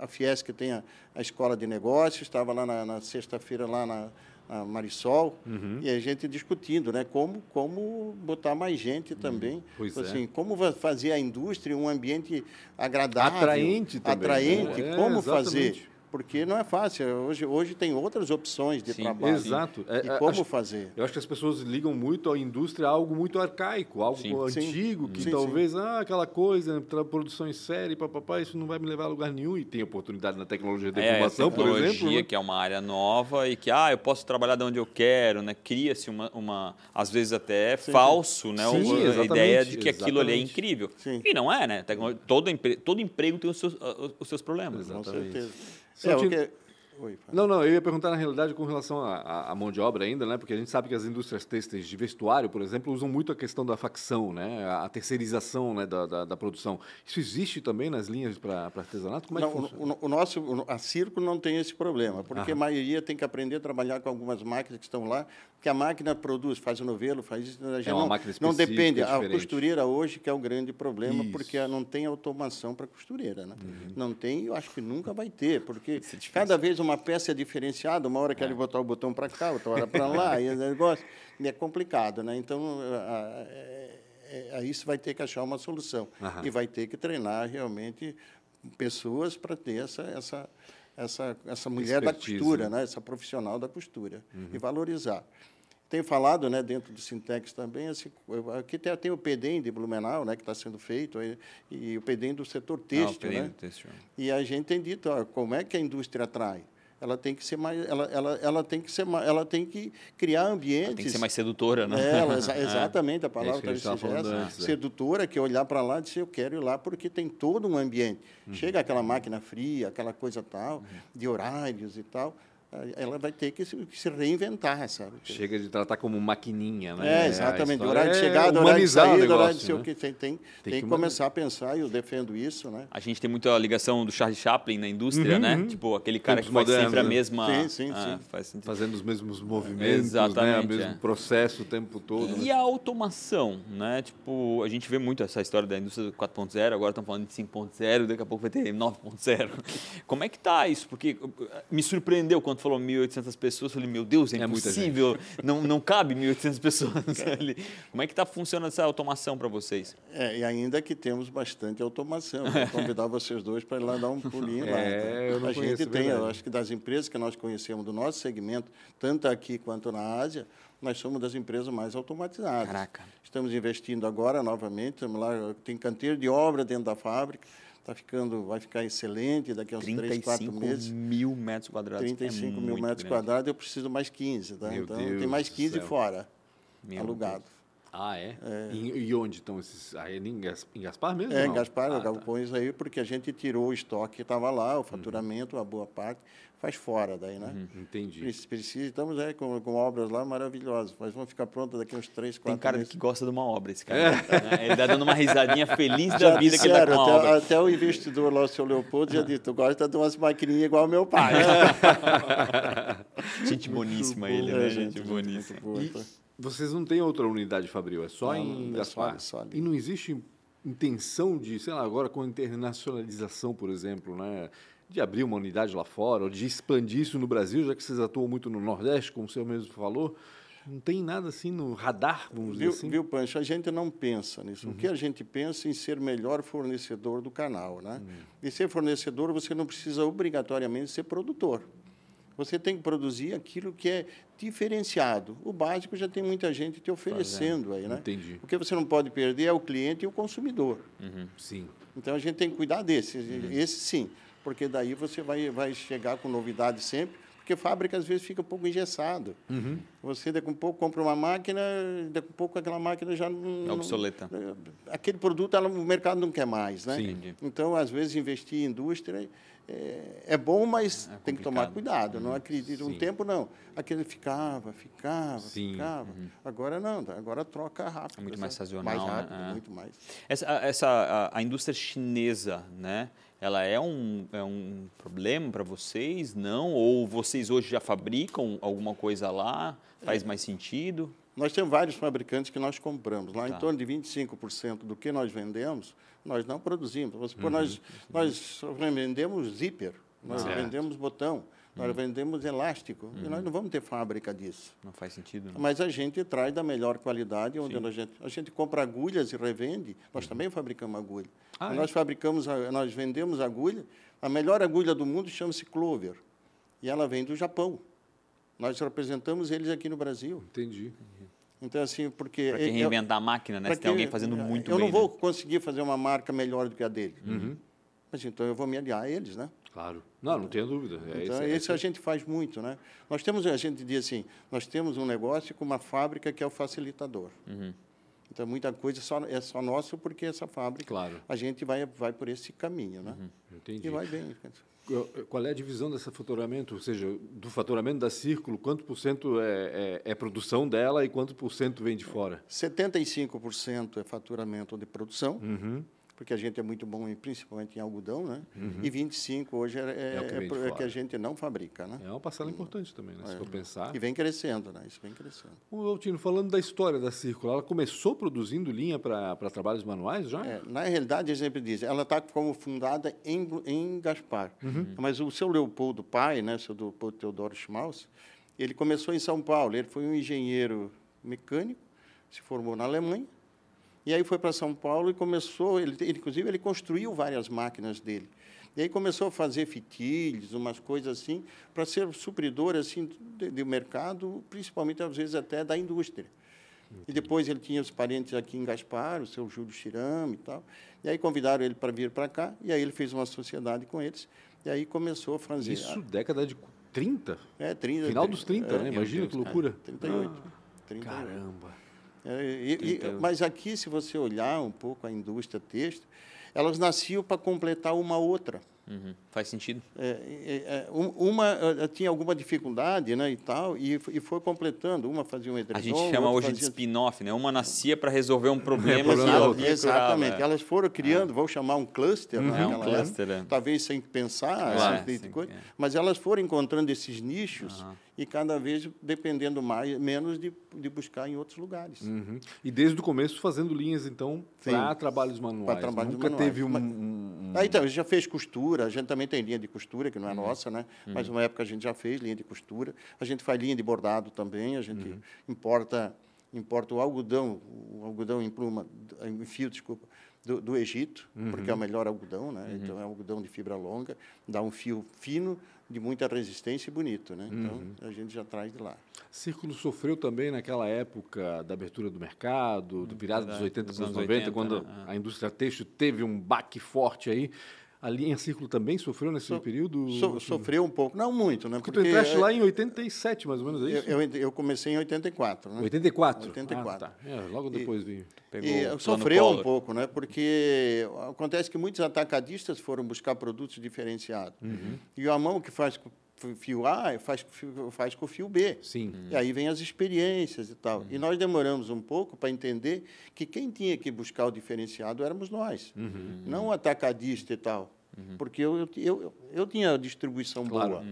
Speaker 3: a, a Fiesc tem a, a escola de negócios, estava lá na, na sexta-feira lá na, na Marisol e a gente discutindo, né, como como botar mais gente também,
Speaker 1: Pois é.
Speaker 3: assim, como va- fazer a indústria um ambiente agradável,
Speaker 1: Atraente também,
Speaker 3: atraente,
Speaker 1: né? É,
Speaker 3: como
Speaker 1: exatamente.
Speaker 3: fazer porque não é fácil. Hoje, hoje tem outras opções de
Speaker 2: Sim,
Speaker 3: trabalho.
Speaker 1: Exato. É,
Speaker 3: E
Speaker 1: é,
Speaker 3: como
Speaker 1: acho-
Speaker 3: fazer?
Speaker 1: Eu acho que as pessoas ligam muito à indústria a algo muito arcaico, algo
Speaker 2: Sim.
Speaker 1: antigo,
Speaker 3: Sim.
Speaker 1: que
Speaker 3: Sim,
Speaker 1: talvez, ah, aquela coisa, produção em série, papapá, isso não vai me levar a lugar nenhum. E tem oportunidade na tecnologia da
Speaker 2: É, a
Speaker 1: informação, por
Speaker 2: tecnologia,
Speaker 1: exemplo. né?
Speaker 2: que é uma área nova e que, ah, eu posso trabalhar de onde eu quero, né? Cria-se uma, uma, às vezes até falso, né?
Speaker 1: Sim,
Speaker 2: Uma- a
Speaker 1: exatamente,
Speaker 2: ideia de que aquilo ali é
Speaker 1: exatamente.
Speaker 2: incrível.
Speaker 3: Sim.
Speaker 2: E não é, né? Todo, empre- todo emprego tem os seus, os seus problemas.
Speaker 3: Com
Speaker 1: Exatamente.
Speaker 3: certeza.
Speaker 1: Só
Speaker 3: É, o
Speaker 1: tinha-
Speaker 3: que... Oi.
Speaker 1: Não, não, eu ia perguntar na realidade com relação à- mão de obra ainda, né? Porque a gente sabe que as indústrias têxteis de vestuário, por exemplo, usam muito a questão da facção, né? A terceirização né, da, da, da produção. Isso existe também nas linhas para artesanato? Como é
Speaker 3: Não,
Speaker 1: que
Speaker 3: o,
Speaker 1: funciona?
Speaker 3: o- o nosso, a Circo não tem esse problema, porque a maioria tem que aprender a trabalhar com algumas máquinas que estão lá, porque a máquina produz, faz o novelo, faz isso, a gente
Speaker 1: É uma
Speaker 3: não,
Speaker 1: máquina
Speaker 3: não depende. A
Speaker 1: diferente.
Speaker 3: costureira hoje que é o grande problema,
Speaker 1: Isso.
Speaker 3: porque não tem automação para costureira, né?
Speaker 1: Uhum.
Speaker 3: Não tem, eu acho que nunca vai ter, porque
Speaker 2: é
Speaker 3: cada vez uma peça é diferenciada, uma hora quer botar o botão para cá, outra hora para lá, e negócio é complicado, né? Então, a- a- é- é- a isso vai ter que achar uma solução
Speaker 1: Aham.
Speaker 3: e vai ter que treinar realmente pessoas para ter essa essa essa essa mulher
Speaker 1: Expertise,
Speaker 3: da costura,
Speaker 1: né?
Speaker 3: né? Essa profissional da costura e valorizar. Tenho falado, né, dentro do Sintex também, assim, aqui tem, tem o PEDEM de Blumenau, né, que está sendo feito, e, e o PEDEM do setor
Speaker 2: Ah,
Speaker 3: têxtil,
Speaker 2: período
Speaker 3: né?
Speaker 2: têxtil.
Speaker 3: E a gente tem dito, ó, como é que a indústria atrai? Ela tem que ser mais, ela, ela, ela tem que ser, mais, ela tem que criar ambientes. Ela
Speaker 2: tem que ser mais sedutora, né?
Speaker 3: É, ela, exatamente, a palavra é está é. sedutora, que é olhar para lá e dizer eu quero ir lá porque tem todo um ambiente. Uhum. Chega aquela máquina fria, aquela coisa tal, uhum. de horários e tal ela vai ter que se, que se, reinventar, sabe?
Speaker 1: Chega de tratar como maquininha, né?
Speaker 3: É, exatamente. Horário de chegada, horário de saída, negócio, horário de né? o que. Tem, tem, tem, tem que, começar a pensar, e eu defendo isso, né?
Speaker 2: A gente tem muita ligação do Charlie Chaplin na indústria, uhum, né? Uhum. Tipo, aquele cara Tempos que faz sempre a né? mesma...
Speaker 1: Sim, sim, ah, sim. Fazendo os mesmos movimentos, Exatamente, né? o mesmo é. processo o tempo todo.
Speaker 2: E
Speaker 1: né?
Speaker 2: a automação, né? Tipo, a gente vê muito essa história da indústria 4.0, agora estão falando de 5.0, daqui a pouco vai ter 9.0. Como é que tá isso? Porque me surpreendeu quando falou 1.800 pessoas, falei, meu Deus, é, é impossível, não, não cabe 1.800 pessoas ali. Como é que está funcionando essa automação para vocês?
Speaker 3: É, e ainda que temos bastante automação. Vou convidar vocês dois para ir lá dar um pulinho é, lá.
Speaker 1: É, eu não
Speaker 3: a
Speaker 1: gente
Speaker 3: tem, eu acho que das empresas que nós conhecemos do nosso segmento, tanto aqui quanto na Ásia, nós somos das empresas mais automatizadas.
Speaker 2: Caraca.
Speaker 3: Estamos investindo agora novamente, estamos lá, tem canteiro de obra dentro da fábrica Tá ficando, vai ficar excelente daqui a uns 3, 4 meses.
Speaker 2: mil metros quadrados.
Speaker 3: 35 é mil metros grande. quadrados, eu preciso mais 15. Tá? Meu então, Deus tem mais 15 fora, Meu alugado. Deus.
Speaker 1: Ah, é? é. E, e, onde estão esses? Aí é em, Gaspar mesmo?
Speaker 3: É, em Gaspar, ah, galpões tá. aí, porque a gente tirou o estoque que estava lá, o faturamento, uhum. a boa parte, faz fora daí, né?
Speaker 1: Uhum. Entendi.
Speaker 3: Precisa, estamos é, com, com obras lá maravilhosas, mas vão ficar prontas daqui uns três, quatro
Speaker 2: Tem cara
Speaker 3: meses.
Speaker 2: que gosta de uma obra, esse cara. É. Né? Ele está dando uma risadinha feliz da vida disseram, que ele está com
Speaker 3: até, até, o investidor lá, o seu Leopoldo, já disse, tu gosta de umas maquininhas igual ao meu pai.
Speaker 2: gente boníssima ele, né? É, gente, gente boníssima. Boa,
Speaker 1: e, vocês não têm outra unidade fabril, é só não, em Gaspar? É só, só e não existe intenção de, sei lá, agora com a internacionalização, por exemplo, né? De abrir uma unidade lá fora, ou de expandir isso no Brasil, já que vocês atuam muito no Nordeste, como o senhor mesmo falou. Não tem nada assim no radar, vamos
Speaker 3: viu,
Speaker 1: dizer assim?
Speaker 3: Viu, Pancho? A gente não pensa nisso. Uhum. O que a gente pensa é em ser melhor fornecedor do canal. Né? Uhum. E ser fornecedor, você não precisa obrigatoriamente ser produtor. Você tem que produzir aquilo que é diferenciado. O básico já tem muita gente te oferecendo aí, né?
Speaker 1: Entendi.
Speaker 3: O que você não pode perder é o cliente e o consumidor.
Speaker 1: Uhum. Sim.
Speaker 3: Então a gente tem que cuidar desse. Uhum. Esse sim, porque daí você vai, vai chegar com novidade sempre. Porque fábrica às vezes fica um pouco engessado.
Speaker 1: Uhum.
Speaker 3: Você daqui a um pouco compra uma máquina, daqui a pouco aquela máquina já não.
Speaker 2: É obsoleta.
Speaker 3: Não, aquele produto ela, o mercado não quer mais, né?
Speaker 1: Sim.
Speaker 3: Então, às vezes, investir em indústria é, é bom, mas é tem que tomar cuidado. Uhum. Não acredito. Um tempo não. Aquele ficava, ficava, Sim. ficava. Uhum. Agora não, agora troca rápido.
Speaker 2: É muito mais sazonal. Mais
Speaker 3: rápido,
Speaker 2: né?
Speaker 3: muito mais.
Speaker 2: Essa, essa a, a, indústria chinesa, né? Ela é um, é um problema para vocês? Não? Ou vocês hoje já fabricam alguma coisa lá? Faz é. mais sentido?
Speaker 3: Nós temos vários fabricantes que nós compramos. Lá tá. em torno de 25% do que nós vendemos, nós não produzimos. Uhum. Nós, nós vendemos zíper, nós certo. vendemos botão, nós uhum. vendemos elástico. Uhum. E nós uhum. não vamos ter fábrica disso.
Speaker 2: Não faz sentido. Não.
Speaker 3: Mas a gente traz da melhor qualidade, onde a gente, a gente compra agulhas e revende. Nós uhum. também fabricamos agulha. Ah, nós é? fabricamos, nós vendemos agulha. A melhor agulha do mundo chama-se Clover. E ela vem do Japão. Nós representamos eles aqui no Brasil.
Speaker 1: Entendi.
Speaker 3: Então, assim, porque...
Speaker 2: Para quem reinventar a máquina, né? Se tem alguém fazendo muito
Speaker 3: eu
Speaker 2: bem.
Speaker 3: Eu não vou
Speaker 2: né?
Speaker 3: conseguir fazer uma marca melhor do que a dele.
Speaker 1: Uhum.
Speaker 3: Mas então eu vou me aliar a eles, né?
Speaker 1: Claro. Não, não tenho dúvida.
Speaker 3: É então, esse, esse a gente faz muito, né? Nós temos, a gente diz assim, nós temos um negócio com uma fábrica que é o facilitador.
Speaker 2: Uhum.
Speaker 3: Então, muita coisa só, é só nosso porque essa fábrica,
Speaker 1: claro.
Speaker 3: a gente vai, vai por esse caminho, né?
Speaker 1: Uhum. Entendi.
Speaker 3: E vai bem.
Speaker 1: Qual é a divisão desse faturamento? Ou seja, do faturamento da Círculo, quanto por cento é, é, é produção dela e quanto por cento vem de fora?
Speaker 3: 75% é faturamento de produção.
Speaker 1: Uhum
Speaker 3: porque a gente é muito bom, em, principalmente em algodão, né? Uhum. E 25 hoje é, é, é, que, é, é que, a gente não fabrica, né?
Speaker 1: É uma parcela importante também, né? Se for pensar.
Speaker 3: E vem crescendo, né? Isso vem crescendo.
Speaker 1: O Altino, falando da história da Círculo, ela começou produzindo linha para trabalhos manuais já?
Speaker 3: na realidade, a gente diz, ela está como fundada em, em Gaspar. Uhum. Mas o seu Leopoldo pai, né? O seu Leopoldo Teodoro Schmaus, ele começou em São Paulo. Ele foi um engenheiro mecânico, se formou na Alemanha e aí foi para São Paulo e começou, ele, ele, inclusive ele construiu várias máquinas dele. E aí começou a fazer fitilhos, umas coisas assim, para ser supridor assim de, de, mercado, principalmente às vezes até da indústria. Entendi. E depois ele tinha os parentes aqui em Gaspar, o seu Júlio Chirame e tal. E aí convidaram ele para vir para cá, e aí ele fez uma sociedade com eles, e aí começou a fazer.
Speaker 1: Isso década de 30?
Speaker 3: É, 30.
Speaker 1: Final dos 30,
Speaker 3: é,
Speaker 1: né? Imagina que loucura.
Speaker 3: 38.
Speaker 1: Ah,
Speaker 3: 38.
Speaker 1: caramba.
Speaker 3: É, e- e-
Speaker 1: 30.
Speaker 3: mas aqui, se você olhar um pouco a indústria têxtil, elas nasciam para completar uma outra.
Speaker 2: Uhum. Faz sentido.
Speaker 3: É, é, é, um- uma tinha alguma dificuldade né, e tal, e, e foi completando. Uma fazia um edredom,
Speaker 2: A gente chama
Speaker 3: outra
Speaker 2: hoje de
Speaker 3: fazia-
Speaker 2: spin-off, né? Uma nascia para resolver um problema que
Speaker 1: problema
Speaker 2: ela
Speaker 1: outro.
Speaker 2: via
Speaker 3: Exatamente.
Speaker 2: curava, é.
Speaker 3: Elas foram criando, vou chamar um cluster, né,
Speaker 2: É, um
Speaker 3: naquela
Speaker 2: cluster, é.
Speaker 3: talvez sem pensar,
Speaker 2: Claro,
Speaker 3: esse tipo de
Speaker 2: sim,
Speaker 3: coisa,
Speaker 2: é.
Speaker 3: mas elas foram encontrando esses nichos e cada vez dependendo mais, menos de, de buscar em outros lugares.
Speaker 1: Uhum. E desde o começo fazendo linhas, então, para trabalhos manuais.
Speaker 3: trabalhos
Speaker 1: Nunca
Speaker 3: manuais.
Speaker 1: teve um,
Speaker 3: Mas-
Speaker 1: um- um-
Speaker 3: Aí então, já fez costura, a gente também tem linha de costura, que não é
Speaker 2: Uhum.
Speaker 3: nossa, né? Mas uma época a gente já fez linha de costura. A gente faz linha de bordado também, a gente
Speaker 2: Uhum.
Speaker 3: importa, importa o algodão, o algodão em pluma, em fio, desculpa, do, do Egito, porque é o
Speaker 2: Uhum.
Speaker 3: melhor algodão, né? Então é algodão de fibra longa, dá um fio fino, de muita resistência e bonito, né? Então
Speaker 2: Uhum.
Speaker 3: a gente já traz de lá.
Speaker 1: Círculo sofreu também naquela época da abertura do mercado, do virada dos
Speaker 2: verdade,
Speaker 1: 80
Speaker 2: dos
Speaker 1: para os
Speaker 2: anos
Speaker 1: 90,
Speaker 2: 80,
Speaker 1: quando
Speaker 2: né?
Speaker 1: a indústria têxtil teve um baque forte aí. A linha Círculo também sofreu nesse
Speaker 3: So-
Speaker 1: período?
Speaker 3: So- sofreu um pouco, não muito, né?
Speaker 1: Porque tu entraste lá em 87, mais ou menos, é isso?
Speaker 3: eu, eu comecei em 84, né?
Speaker 1: 84?
Speaker 3: 84.
Speaker 1: Ah, tá. É, logo depois vim.
Speaker 2: Pegou
Speaker 3: E
Speaker 2: o
Speaker 3: sofreu um pouco, né? porque acontece que muitos atacadistas foram buscar produtos diferenciados.
Speaker 1: Uhum.
Speaker 3: E a mão que faz o fio A faz, com o fio- faz com o fio B.
Speaker 1: Sim.
Speaker 3: E aí vem as experiências e tal.
Speaker 1: Uhum.
Speaker 3: E nós demoramos um pouco para entender que quem tinha que buscar o diferenciado éramos nós,
Speaker 1: Uhum.
Speaker 3: não o atacadista e tal. Porque eu, eu, eu, eu tinha distribuição
Speaker 1: Claro.
Speaker 3: boa.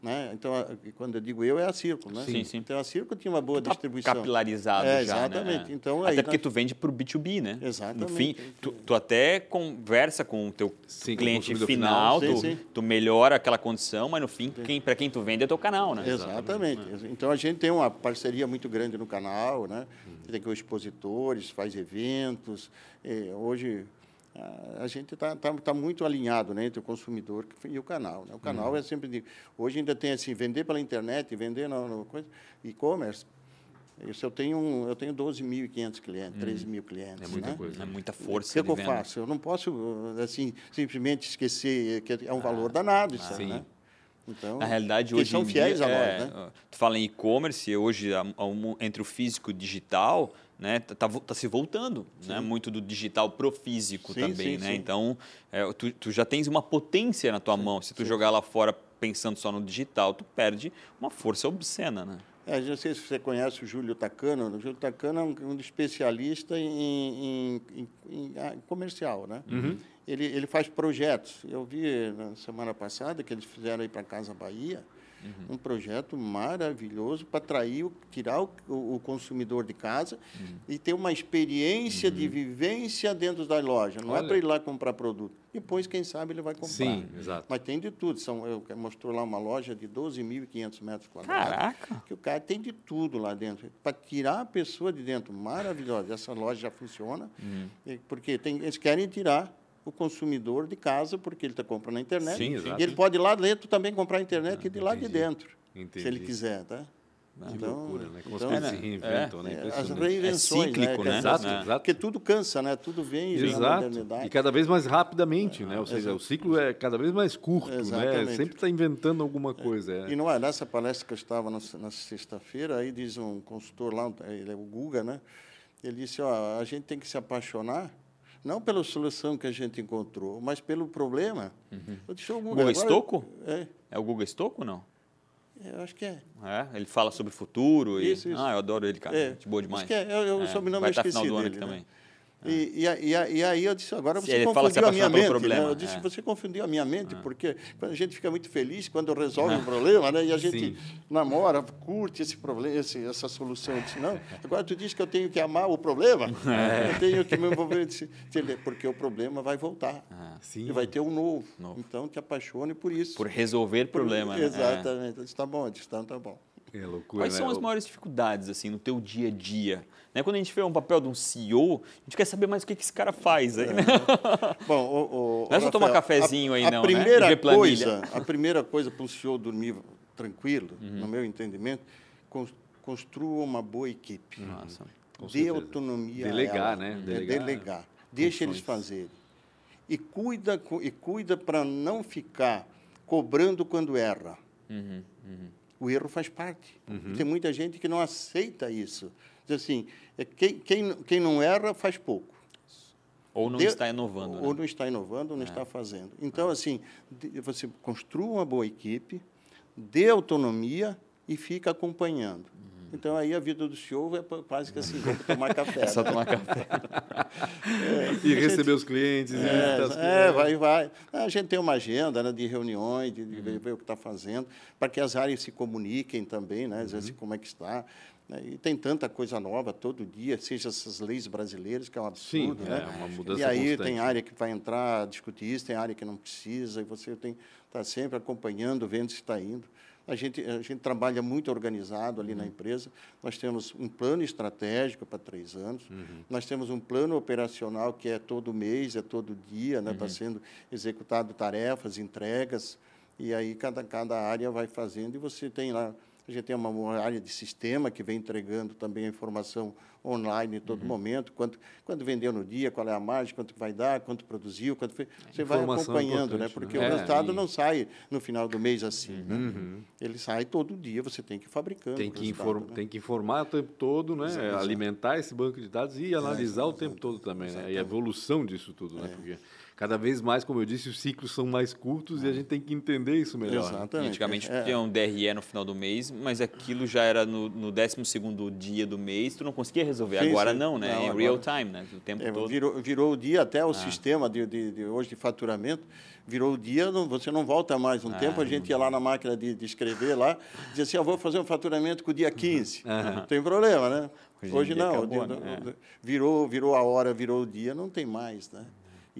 Speaker 3: Né? Então, a- quando eu digo eu, é a Círculo. Né?
Speaker 2: Sim, sim.
Speaker 3: Então, a Círculo tinha uma boa
Speaker 2: Tá
Speaker 3: distribuição.
Speaker 2: capilarizado
Speaker 3: É,
Speaker 2: já,
Speaker 3: exatamente.
Speaker 2: né?
Speaker 3: Então, aí
Speaker 2: até porque
Speaker 3: nós-
Speaker 2: tu vende para o B2B, né?
Speaker 3: Exatamente.
Speaker 2: No fim, tu, tu até conversa com o teu
Speaker 1: Sim, o
Speaker 2: cliente
Speaker 1: consumidor
Speaker 2: final,
Speaker 3: final.
Speaker 2: tu,
Speaker 3: Sim, sim.
Speaker 2: tu melhora aquela condição, mas no fim, quem, para quem tu vende é teu canal, né?
Speaker 3: Exatamente. Então a gente tem uma parceria muito grande no canal, né? Tem com expositores, faz eventos. Eh, hoje a- gente está tá, tá muito alinhado né, entre o consumidor e o canal. Né? O canal é sempre de, hoje ainda tem assim vender pela internet, vender no, no coisa e-commerce. Isso eu tenho eu tenho 12.500 clientes, 13 mil clientes.
Speaker 1: É muita
Speaker 3: né?
Speaker 1: coisa.
Speaker 2: É muita
Speaker 3: O
Speaker 2: força de
Speaker 3: que eu
Speaker 2: venda.
Speaker 3: faço? Eu não posso assim simplesmente esquecer que é um valor danado isso, aí,
Speaker 1: sim.
Speaker 3: né? Então,
Speaker 2: Na realidade, hoje
Speaker 3: são fiéis
Speaker 2: dia,
Speaker 3: a
Speaker 2: é,
Speaker 3: nós, né?
Speaker 2: Tu fala em e-commerce, hoje entre o físico e o digital, né, tá, tá tá se voltando, né, muito do digital pro físico
Speaker 3: Sim,
Speaker 2: também,
Speaker 3: sim,
Speaker 2: né?
Speaker 3: sim.
Speaker 2: Então, é, tu, tu já tens uma potência na tua mão. Se tu jogar lá fora pensando só no digital, tu perde uma força obscena, né?
Speaker 3: É, não sei se você conhece o Júlio Tacano. O Júlio Tacano é um, um especialista em, em- em- em- ah, em comercial, né? Ele, ele faz projetos. Eu vi na semana passada que eles fizeram aí para Casa Bahia um projeto maravilhoso para atrair, tirar o, o- consumidor de casa e ter uma experiência de vivência dentro da loja. Não é
Speaker 1: Olha.
Speaker 3: para ir lá comprar produto. Depois, quem sabe, ele vai comprar.
Speaker 1: Sim, exato.
Speaker 3: Mas tem de tudo. São, eu mostrou lá uma loja de 12.500 metros quadrados.
Speaker 2: Caraca!
Speaker 3: Que o cara tem de tudo lá dentro. Para tirar a pessoa de dentro. Maravilhosa. Essa loja já funciona.
Speaker 2: Uhum.
Speaker 3: Porque tem, eles querem tirar o consumidor de casa, porque ele está comprando na internet.
Speaker 1: Sim, exato.
Speaker 3: E ele pode ir lá dentro também comprar a internet e de lá de dentro.
Speaker 1: Entendi.
Speaker 3: Se ele quiser, tá?
Speaker 1: Que loucura, né? Como
Speaker 3: então,
Speaker 1: as coisas
Speaker 2: é,
Speaker 1: se reinventam, né?
Speaker 3: é, as
Speaker 1: Impressionante.
Speaker 3: reinvenções.
Speaker 2: cíclico,
Speaker 3: que
Speaker 2: né?
Speaker 3: é-
Speaker 1: Exato,
Speaker 2: É.
Speaker 1: exato.
Speaker 3: Porque tudo cansa, né? Tudo vem e
Speaker 1: Exato. E cada vez mais rapidamente, né? Ou seja, o ciclo é cada vez mais curto, né?
Speaker 3: Exatamente.
Speaker 1: Sempre está inventando alguma coisa. é.
Speaker 3: E não é nessa palestra que eu estava na, na sexta-feira, aí diz um consultor lá, ele é o Guga, né? Ele disse, ó, a gente tem que se apaixonar não pela solução que a gente encontrou, mas pelo problema. Eu disse, ô, Guga,
Speaker 2: Guga Stocco?
Speaker 3: É,
Speaker 2: É o Guga Stocco ou não?
Speaker 3: eu acho que é.
Speaker 2: É, ele fala sobre o futuro e...
Speaker 3: Isso, isso.
Speaker 2: Ah, eu adoro ele, cara.
Speaker 3: É,
Speaker 2: Gente boa demais.
Speaker 3: Acho que é, eu, eu,
Speaker 2: É,
Speaker 3: o sobrenome
Speaker 2: vai
Speaker 3: eu
Speaker 2: estar final do ano aqui
Speaker 3: né?
Speaker 2: também.
Speaker 3: E, e, e, e aí eu disse, agora você confundiu a minha mente. né?
Speaker 2: problema,
Speaker 3: Eu disse,
Speaker 2: é.
Speaker 3: você confundiu a minha mente, porque quando a gente fica muito feliz quando resolve um problema, né? E a gente
Speaker 1: Sim.
Speaker 3: namora, curte esse problema, esse, essa solução. Eu disse, não, agora tu diz que eu tenho que amar o problema,
Speaker 2: É.
Speaker 3: eu tenho que me envolver, disse, porque o problema vai voltar.
Speaker 1: Sim.
Speaker 3: E vai ter um novo.
Speaker 2: Novo.
Speaker 3: Então, te apaixone por isso.
Speaker 2: Por resolver
Speaker 3: Por-
Speaker 2: problema, né? É.
Speaker 3: Exatamente. Eu disse, tá bom, eu disse, tá, tá bom.
Speaker 1: É loucura,
Speaker 2: Quais
Speaker 1: né?
Speaker 2: são as maiores dificuldades assim no teu dia a dia? Né? Quando a gente vê um papel de um CEO, a gente quer saber mais o que, que esse cara faz aí, né?
Speaker 3: Bom, o, o,
Speaker 2: Não é só
Speaker 3: Rafael,
Speaker 2: tomar cafezinho
Speaker 3: a,
Speaker 2: aí,
Speaker 3: a
Speaker 2: não, né?
Speaker 3: primeira
Speaker 2: planilha.
Speaker 3: coisa, A primeira coisa para um senhor dormir tranquilo,
Speaker 2: Uhum.
Speaker 3: no meu entendimento, cons- construa uma boa equipe.
Speaker 2: Nossa.
Speaker 3: Dê autonomia a
Speaker 1: Delegar, né?
Speaker 3: É
Speaker 1: Delegar
Speaker 3: delegar. Deixa eles fazerem. E cuida, e cuida para não ficar cobrando quando erra.
Speaker 2: Uhum, uhum.
Speaker 3: O erro faz parte. Tem muita gente que não aceita isso. Diz assim, é, quem, quem, quem não erra faz pouco.
Speaker 2: Ou não
Speaker 3: Deu-
Speaker 2: está inovando.
Speaker 3: Ou
Speaker 2: né?
Speaker 3: não está inovando, ou não está fazendo. Então, assim, de- você construa uma boa equipe, dê autonomia e fica acompanhando. Então, aí a vida do senhor é quase que assim, vamos tomar café.
Speaker 2: É só
Speaker 3: né?
Speaker 2: tomar café.
Speaker 1: E receber os clientes, e
Speaker 3: É,
Speaker 1: clientes.
Speaker 3: é, vai, vai. A gente tem uma agenda né, de reuniões, de, de ver, ver o que está fazendo, para que as áreas se comuniquem também, né, às vezes como é que está. Né, E tem tanta coisa nova todo dia, seja essas leis brasileiras, que é um
Speaker 1: Sim,
Speaker 3: absurdo.
Speaker 1: é
Speaker 3: né?
Speaker 1: uma mudança
Speaker 3: E aí
Speaker 1: constante.
Speaker 3: tem área que vai entrar, discutir isso, tem área que não precisa, e você tem estar sempre acompanhando, vendo se está indo. A gente, a gente trabalha muito organizado ali na empresa. Nós temos um plano estratégico para três anos. Nós temos um plano operacional que é todo mês, é todo dia, está né? Tá sendo executado tarefas, entregas. E aí cada, cada área vai fazendo e você tem lá a gente tem uma, área de sistema que vem entregando também a informação online em todo momento, quanto, quanto vendeu no dia, qual é a margem, quanto vai dar, quanto produziu, quanto fez. Você vai
Speaker 1: é
Speaker 3: acompanhando, né?
Speaker 1: importante,
Speaker 3: Porque
Speaker 1: né?
Speaker 3: o
Speaker 1: É,
Speaker 3: resultado
Speaker 1: e-
Speaker 3: não sai no final do mês assim. Né? Ele sai todo dia, você tem que ir fabricando.
Speaker 1: Tem que, inform,
Speaker 3: né?
Speaker 1: tem que informar o tempo todo, né?
Speaker 3: Exato,
Speaker 1: alimentar esse banco de dados e analisar o tempo todo também, né? E a evolução disso tudo,
Speaker 3: É.
Speaker 1: né? Porque cada vez mais, como eu disse, os ciclos são mais curtos e a gente tem que entender isso melhor.
Speaker 3: Exatamente.
Speaker 2: Antigamente
Speaker 3: É.
Speaker 2: tinha um DRE no final do mês, mas aquilo já era no, no 12 dia do mês, tu não conseguia resolver.
Speaker 3: Sim,
Speaker 2: agora
Speaker 3: sim.
Speaker 2: não, né?
Speaker 3: Não,
Speaker 2: em
Speaker 3: agora-
Speaker 2: real time, né? O tempo
Speaker 3: É,
Speaker 2: todo.
Speaker 3: virou, virou o dia, até
Speaker 1: Ah.
Speaker 3: o sistema de, de, de hoje de faturamento, virou o dia, não- você não volta mais. Um
Speaker 1: Ah,
Speaker 3: tempo a gente ia lá na máquina de, de escrever lá, dizia assim, eu vou fazer um faturamento com o dia 15. Não tem problema, né?
Speaker 2: Hoje
Speaker 3: Hoje, não,
Speaker 2: acabou,
Speaker 3: dia-
Speaker 2: né?
Speaker 3: não- virou, virou a hora, virou o dia, não tem mais, né?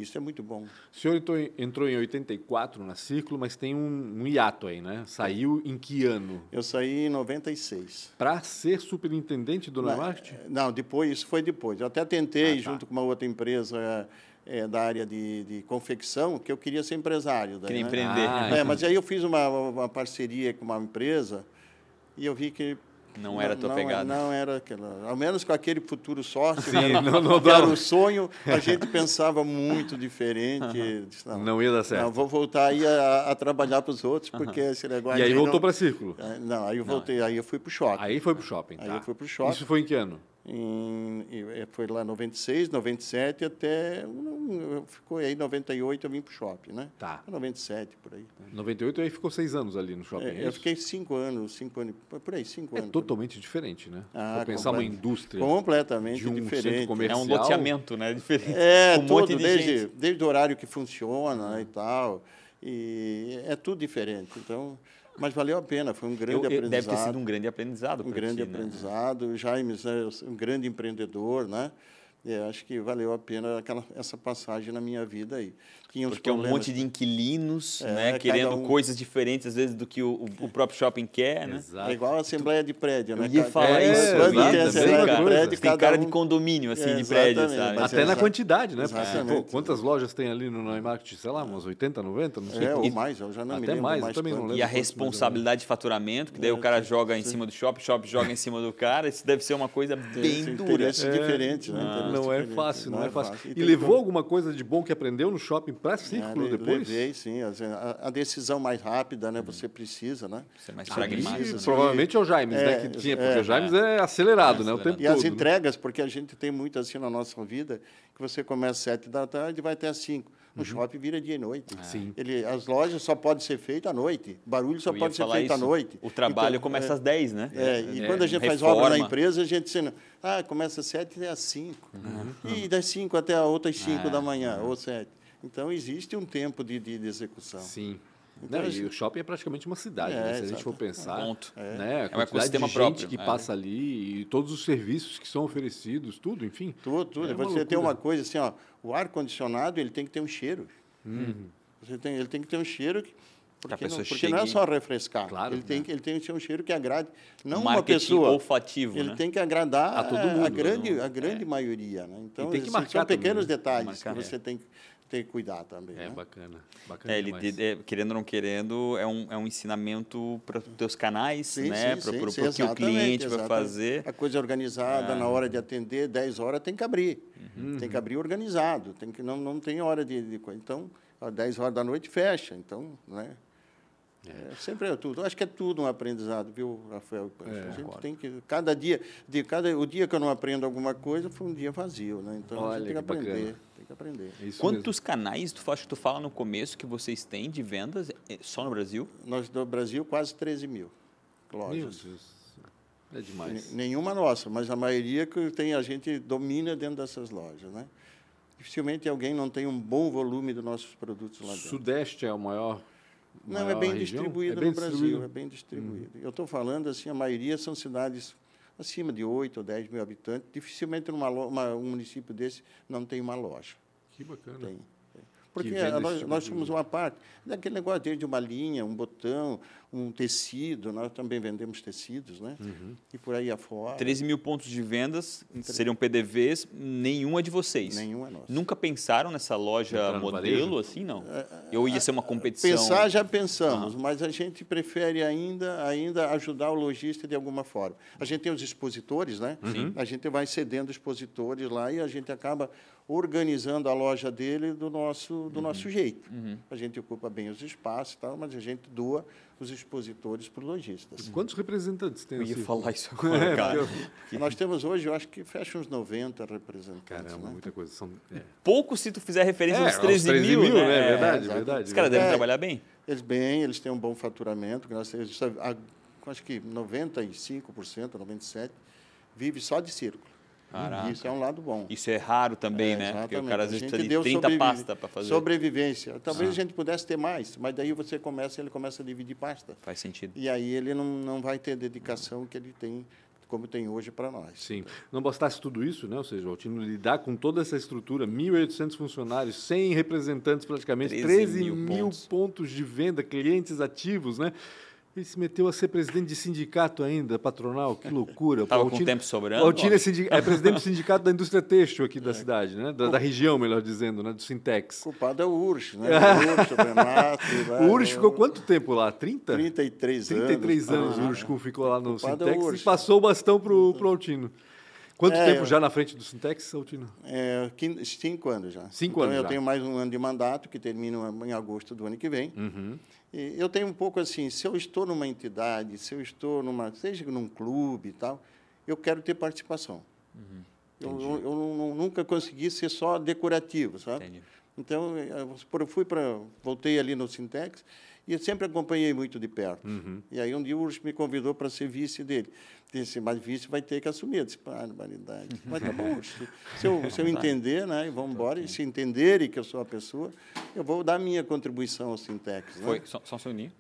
Speaker 3: Isso é muito bom.
Speaker 1: O senhor entrou em, entrou em 84 na Círculo, mas tem um, um hiato aí, né? Saiu em que ano?
Speaker 3: Eu saí em 96.
Speaker 1: Para ser superintendente do Nemarket?
Speaker 3: Não, depois, isso foi depois. Eu até tentei,
Speaker 1: Ah, tá.
Speaker 3: junto com uma outra empresa eh, da área de, de confecção, que eu queria ser empresário. daí,
Speaker 2: Queria
Speaker 3: né?
Speaker 2: empreender.
Speaker 1: Ah,
Speaker 3: É, mas aí eu fiz uma, uma parceria com uma empresa e eu vi que
Speaker 2: Não era a tua
Speaker 3: não,
Speaker 2: pegada.
Speaker 3: Não era aquela, ao menos com aquele futuro sócio,
Speaker 1: Sim,
Speaker 3: que era,
Speaker 1: não- não
Speaker 3: era o sonho, a gente pensava muito diferente. Disse, não,
Speaker 1: Não ia dar certo.
Speaker 3: não, vou voltar aí a, a trabalhar para os outros, porque esse negócio
Speaker 1: e aí voltou
Speaker 3: não-
Speaker 1: para Círculo.
Speaker 3: É, Não, aí eu voltei, aí eu fui para o shopping.
Speaker 1: Aí foi pro shopping,
Speaker 3: Aí
Speaker 1: tá?
Speaker 3: eu fui pro shopping.
Speaker 1: Isso foi em que ano?
Speaker 3: Em, foi lá em 96, 97, até. Ficou aí em 98, eu vim para o shopping, né?
Speaker 1: Tá.
Speaker 3: 97, por aí.
Speaker 1: 98 aí ficou seis anos ali no shopping.
Speaker 3: É,
Speaker 1: é
Speaker 3: eu fiquei cinco anos, cinco anos, por aí, cinco
Speaker 1: É
Speaker 3: anos.
Speaker 1: totalmente diferente, né?
Speaker 3: Ah,
Speaker 1: Vou pensar uma indústria.
Speaker 3: Completamente
Speaker 1: de um
Speaker 3: diferente.
Speaker 1: comercial.
Speaker 2: É um loteamento, né? Diferente.
Speaker 3: É,
Speaker 2: um
Speaker 3: tudo,
Speaker 2: monte de
Speaker 3: desde,
Speaker 2: gente.
Speaker 3: desde o horário que funciona né, e tal. E é tudo diferente. Então, mas valeu a pena, foi um grande
Speaker 2: Eu- eu-
Speaker 3: aprendizado.
Speaker 2: deve ter sido um grande aprendizado
Speaker 3: um grande
Speaker 2: ti, né?
Speaker 3: aprendizado. O Jaime é um grande empreendedor, né? E acho que valeu a pena aquela, essa passagem na minha vida aí.
Speaker 2: Porque é um
Speaker 3: problemas-
Speaker 2: monte de inquilinos,
Speaker 3: É,
Speaker 2: né? Querendo
Speaker 3: um-
Speaker 2: coisas diferentes, às vezes, do que o, o próprio shopping quer, né?
Speaker 1: Exato.
Speaker 3: É igual a assembleia de prédio,
Speaker 2: Eu
Speaker 3: né?
Speaker 2: ia
Speaker 3: Cada-
Speaker 2: falar
Speaker 1: É,
Speaker 2: isso.
Speaker 3: Quando tem assembleia de prédio,
Speaker 2: Tem cara
Speaker 3: um...
Speaker 2: de condomínio, assim,
Speaker 3: É,
Speaker 2: de prédio, sabe?
Speaker 1: Até na quantidade, né? Porque, pô, quantas lojas tem ali no Neumarkt? Sei lá, umas 80, 90? Não sei.
Speaker 3: É, ou
Speaker 1: E-
Speaker 3: mais, eu já não me
Speaker 1: Até
Speaker 3: lembro
Speaker 1: mais, eu
Speaker 3: mais
Speaker 1: também não lembro.
Speaker 2: E a
Speaker 1: eu
Speaker 2: responsabilidade de faturamento, que daí o cara joga em cima do shopping, o shopping joga em cima do cara, isso deve ser uma coisa bem dura.
Speaker 3: interesses diferentes, né?
Speaker 1: Não é
Speaker 3: diferentes,
Speaker 1: fácil, não, é fácil. E, levou alguma coisa de bom que aprendeu no shopping para
Speaker 3: Ah,
Speaker 1: Círculo
Speaker 3: le-
Speaker 1: depois?
Speaker 3: Levei, sim. as- A, a decisão mais rápida, né? Você precisa, né?
Speaker 2: Ser mais
Speaker 1: Ah,
Speaker 2: pragmático. né?
Speaker 1: Provavelmente é o Jaime,
Speaker 3: É,
Speaker 1: né? Que tinha, porque
Speaker 3: é,
Speaker 1: o Jaime é acelerado, né? O tempo
Speaker 3: E as
Speaker 1: todo. né?
Speaker 3: entregas, porque a gente tem muito assim na nossa vida, que você começa às sete da tarde e vai até às cinco. No shopping vira dia e noite.
Speaker 1: Uhum. Sim.
Speaker 3: Ele, as lojas só podem ser feitas à noite. Barulho só pode ser feito à
Speaker 2: isso.
Speaker 3: noite.
Speaker 2: O trabalho
Speaker 3: Então,
Speaker 2: começa
Speaker 3: é,
Speaker 2: às 10, né?
Speaker 3: É, e
Speaker 2: É,
Speaker 3: quando a gente faz
Speaker 2: reforma.
Speaker 3: obra na empresa, a gente ensina, ah, começa às sete e é às cinco.
Speaker 2: Uhum.
Speaker 3: E das cinco até as outras cinco
Speaker 2: Ah,
Speaker 3: da manhã, ou sete. Então, existe um tempo de, de, de execução.
Speaker 1: Sim.
Speaker 3: Então,
Speaker 1: Não, e
Speaker 3: assim-
Speaker 1: o shopping é praticamente uma cidade,
Speaker 3: É,
Speaker 1: né? Se a gente
Speaker 3: exato.
Speaker 1: for pensar,
Speaker 2: Ponto.
Speaker 1: né? A
Speaker 2: É um ecossistema
Speaker 1: de gente
Speaker 2: próprio,
Speaker 1: que
Speaker 2: é.
Speaker 1: passa ali e todos os serviços que são oferecidos, tudo, enfim.
Speaker 3: Tudo, tudo.
Speaker 1: É uma
Speaker 3: você tem
Speaker 1: loucura.
Speaker 3: uma coisa assim, ó, o ar-condicionado ele tem que ter um cheiro.
Speaker 1: Uhum.
Speaker 3: Você tem, ele tem que ter um cheiro que, porque, não, porque não é
Speaker 2: chegue-
Speaker 3: só refrescar.
Speaker 1: Claro,
Speaker 3: ele, tem,
Speaker 1: né?
Speaker 3: que- ele tem que ser um cheiro que agrade não uma
Speaker 2: Marketing
Speaker 3: pessoa.
Speaker 2: olfativo,
Speaker 3: Ele
Speaker 2: né?
Speaker 3: tem que agradar
Speaker 1: A todo mundo,
Speaker 3: a grande,
Speaker 2: né?
Speaker 3: a grande maioria. Né? Então,
Speaker 1: tem que
Speaker 3: assim,
Speaker 1: marcar
Speaker 3: são pequenos
Speaker 1: né?
Speaker 3: detalhes
Speaker 2: Marcar.
Speaker 3: que você tem, que- tem que cuidar também.
Speaker 1: É
Speaker 3: né?
Speaker 1: bacana. Bacana
Speaker 2: É, ele, é, querendo ou não querendo, é um, é um ensinamento para os teus canais,
Speaker 3: Sim,
Speaker 2: né? Para o que o
Speaker 3: exatamente,
Speaker 2: cliente vai fazer.
Speaker 3: A coisa organizada, na hora de atender, 10 horas tem que abrir.
Speaker 2: Uhum.
Speaker 3: Tem que abrir organizado. Tem que, não, não tem hora de, de. Então, às 10 horas da noite fecha. Então, né? É, sempre é tudo. Eu acho que é tudo um aprendizado, viu, Rafael?
Speaker 1: É,
Speaker 3: a gente tem que cada dia, de cada o dia que eu não aprendo alguma coisa foi um dia vazio, né? Então a
Speaker 1: Olha,
Speaker 3: gente tem que
Speaker 1: que bacana.
Speaker 3: Tem que aprender.
Speaker 1: É isso
Speaker 2: Quantos canais tu, acho que tu fala no começo que vocês têm de vendas eh, só no Brasil?
Speaker 3: Nós do Brasil quase 13 mil
Speaker 1: mesmo.
Speaker 3: Lojas.
Speaker 1: É demais.
Speaker 3: N- Nenhuma nossa, mas a maioria que tem a gente domina dentro dessas lojas, né? Dificilmente alguém não tem um bom volume dos nossos produtos lá dentro.
Speaker 1: Sudeste é o maior.
Speaker 3: Não, é
Speaker 1: maior
Speaker 3: bem
Speaker 1: região?
Speaker 3: distribuído
Speaker 1: É bem
Speaker 3: no Brasil,
Speaker 1: distribuído?
Speaker 3: é bem distribuído. Eu estou falando assim, a maioria são cidades acima de 8 ou 10 mil habitantes. Dificilmente numa uma- um município desse não tem uma loja.
Speaker 1: Que bacana.
Speaker 3: Tem. Porque nós,
Speaker 1: tipo
Speaker 3: nós
Speaker 1: de-
Speaker 3: somos uma parte daquele negócio desde uma linha, um botão, um tecido. Nós também vendemos tecidos, né?
Speaker 1: Uhum.
Speaker 3: E por aí afora.
Speaker 2: 13 mil pontos de vendas seriam PDVs, nenhum é de vocês.
Speaker 3: Nenhum é nosso.
Speaker 2: Nunca pensaram nessa loja
Speaker 1: Entrar no
Speaker 2: modelo assim, não? Ou ia ser uma competição?
Speaker 3: Pensar já pensamos, mas a gente prefere ainda, ainda ajudar o lojista de alguma forma. A gente tem os expositores, né? A gente vai cedendo expositores lá e a gente acaba organizando a loja dele do nosso, do nosso jeito. A gente ocupa bem os espaços e tal, mas a gente doa os expositores para os lojistas.
Speaker 1: Quantos representantes tem
Speaker 2: Eu ia
Speaker 1: assim?
Speaker 2: falar isso agora,
Speaker 1: É,
Speaker 2: cara.
Speaker 1: porque
Speaker 3: Nós temos hoje, eu acho que fecha uns 90 representantes.
Speaker 1: Caramba,
Speaker 3: né?
Speaker 1: muita coisa. São, é.
Speaker 2: Pouco se tu fizer referência
Speaker 1: É,
Speaker 2: aos
Speaker 1: aos
Speaker 2: 13,
Speaker 1: 13
Speaker 2: mil,
Speaker 1: mil,
Speaker 2: né?
Speaker 1: né? Verdade,
Speaker 3: exato.
Speaker 1: verdade.
Speaker 2: Os caras devem
Speaker 3: É.
Speaker 2: trabalhar bem.
Speaker 3: Eles bem, eles têm um bom faturamento. Graças a- acho que 95%, 97% vive só de círculo.
Speaker 2: Caraca.
Speaker 3: Isso é um lado bom.
Speaker 2: Isso é raro também,
Speaker 3: É,
Speaker 2: né? Porque o
Speaker 3: exatamente.
Speaker 2: cara às vezes precisa de
Speaker 3: deu
Speaker 2: 30
Speaker 3: sobrevivi-
Speaker 2: pasta para fazer.
Speaker 3: Sobrevivência. Talvez a gente pudesse ter mais, mas daí você começa, ele começa a dividir pasta.
Speaker 2: Faz sentido.
Speaker 3: E aí ele não, não vai ter a dedicação que ele tem, como tem hoje para nós.
Speaker 1: Sim. Não bastasse tudo isso, né? ou seja, o Altino lidar com toda essa estrutura, 1.800 funcionários, 100 representantes praticamente,
Speaker 2: 13
Speaker 1: 13
Speaker 2: mil
Speaker 1: mil
Speaker 2: pontos.
Speaker 1: pontos de venda, clientes ativos, né? Ele se meteu a ser presidente de sindicato ainda, patronal, que loucura.
Speaker 2: Tava
Speaker 1: Pô,
Speaker 2: com
Speaker 1: Altino-
Speaker 2: tempo sobrando,
Speaker 1: O Altino é, é presidente do sindicato da indústria têxtil aqui da cidade, né? Da, da região, melhor dizendo, né? Do Sintex.
Speaker 3: O culpado é o Ursh, né? O Ursh, o Renato.
Speaker 1: O Ursh ficou quanto tempo lá? 30?
Speaker 3: 33 anos.
Speaker 1: 33 anos
Speaker 3: Ah,
Speaker 1: o Ursh ficou lá no
Speaker 3: é o
Speaker 1: Sintex e
Speaker 3: Ursh.
Speaker 1: passou o bastão pro, pro Altino. Quanto
Speaker 3: É,
Speaker 1: tempo já na frente do Sintex, Altino?
Speaker 3: É, cinco anos já.
Speaker 1: Cinco
Speaker 3: então,
Speaker 1: anos
Speaker 3: eu
Speaker 1: já.
Speaker 3: tenho mais um ano de mandato, que termina em agosto do ano que vem. E eu tenho um pouco assim, se eu estou numa entidade, se eu estou numa, seja num clube e tal, eu quero ter participação. Eu, eu, eu nu- nunca consegui ser só decorativo, sabe?
Speaker 2: Entendi.
Speaker 3: Então, eu eu fui para, voltei ali no Sintex e eu sempre acompanhei muito de perto. E aí um dia o Urso me convidou para ser vice dele. Disse, mas vice vai ter que assumir. Eu disse, barbaridade. Mas tá bom, Urso. Se eu, se eu entender, né, e vamos embora, e se entenderem que eu sou a pessoa, eu vou dar minha contribuição ao Sintex. Né?
Speaker 2: Foi, só, só um segundinho.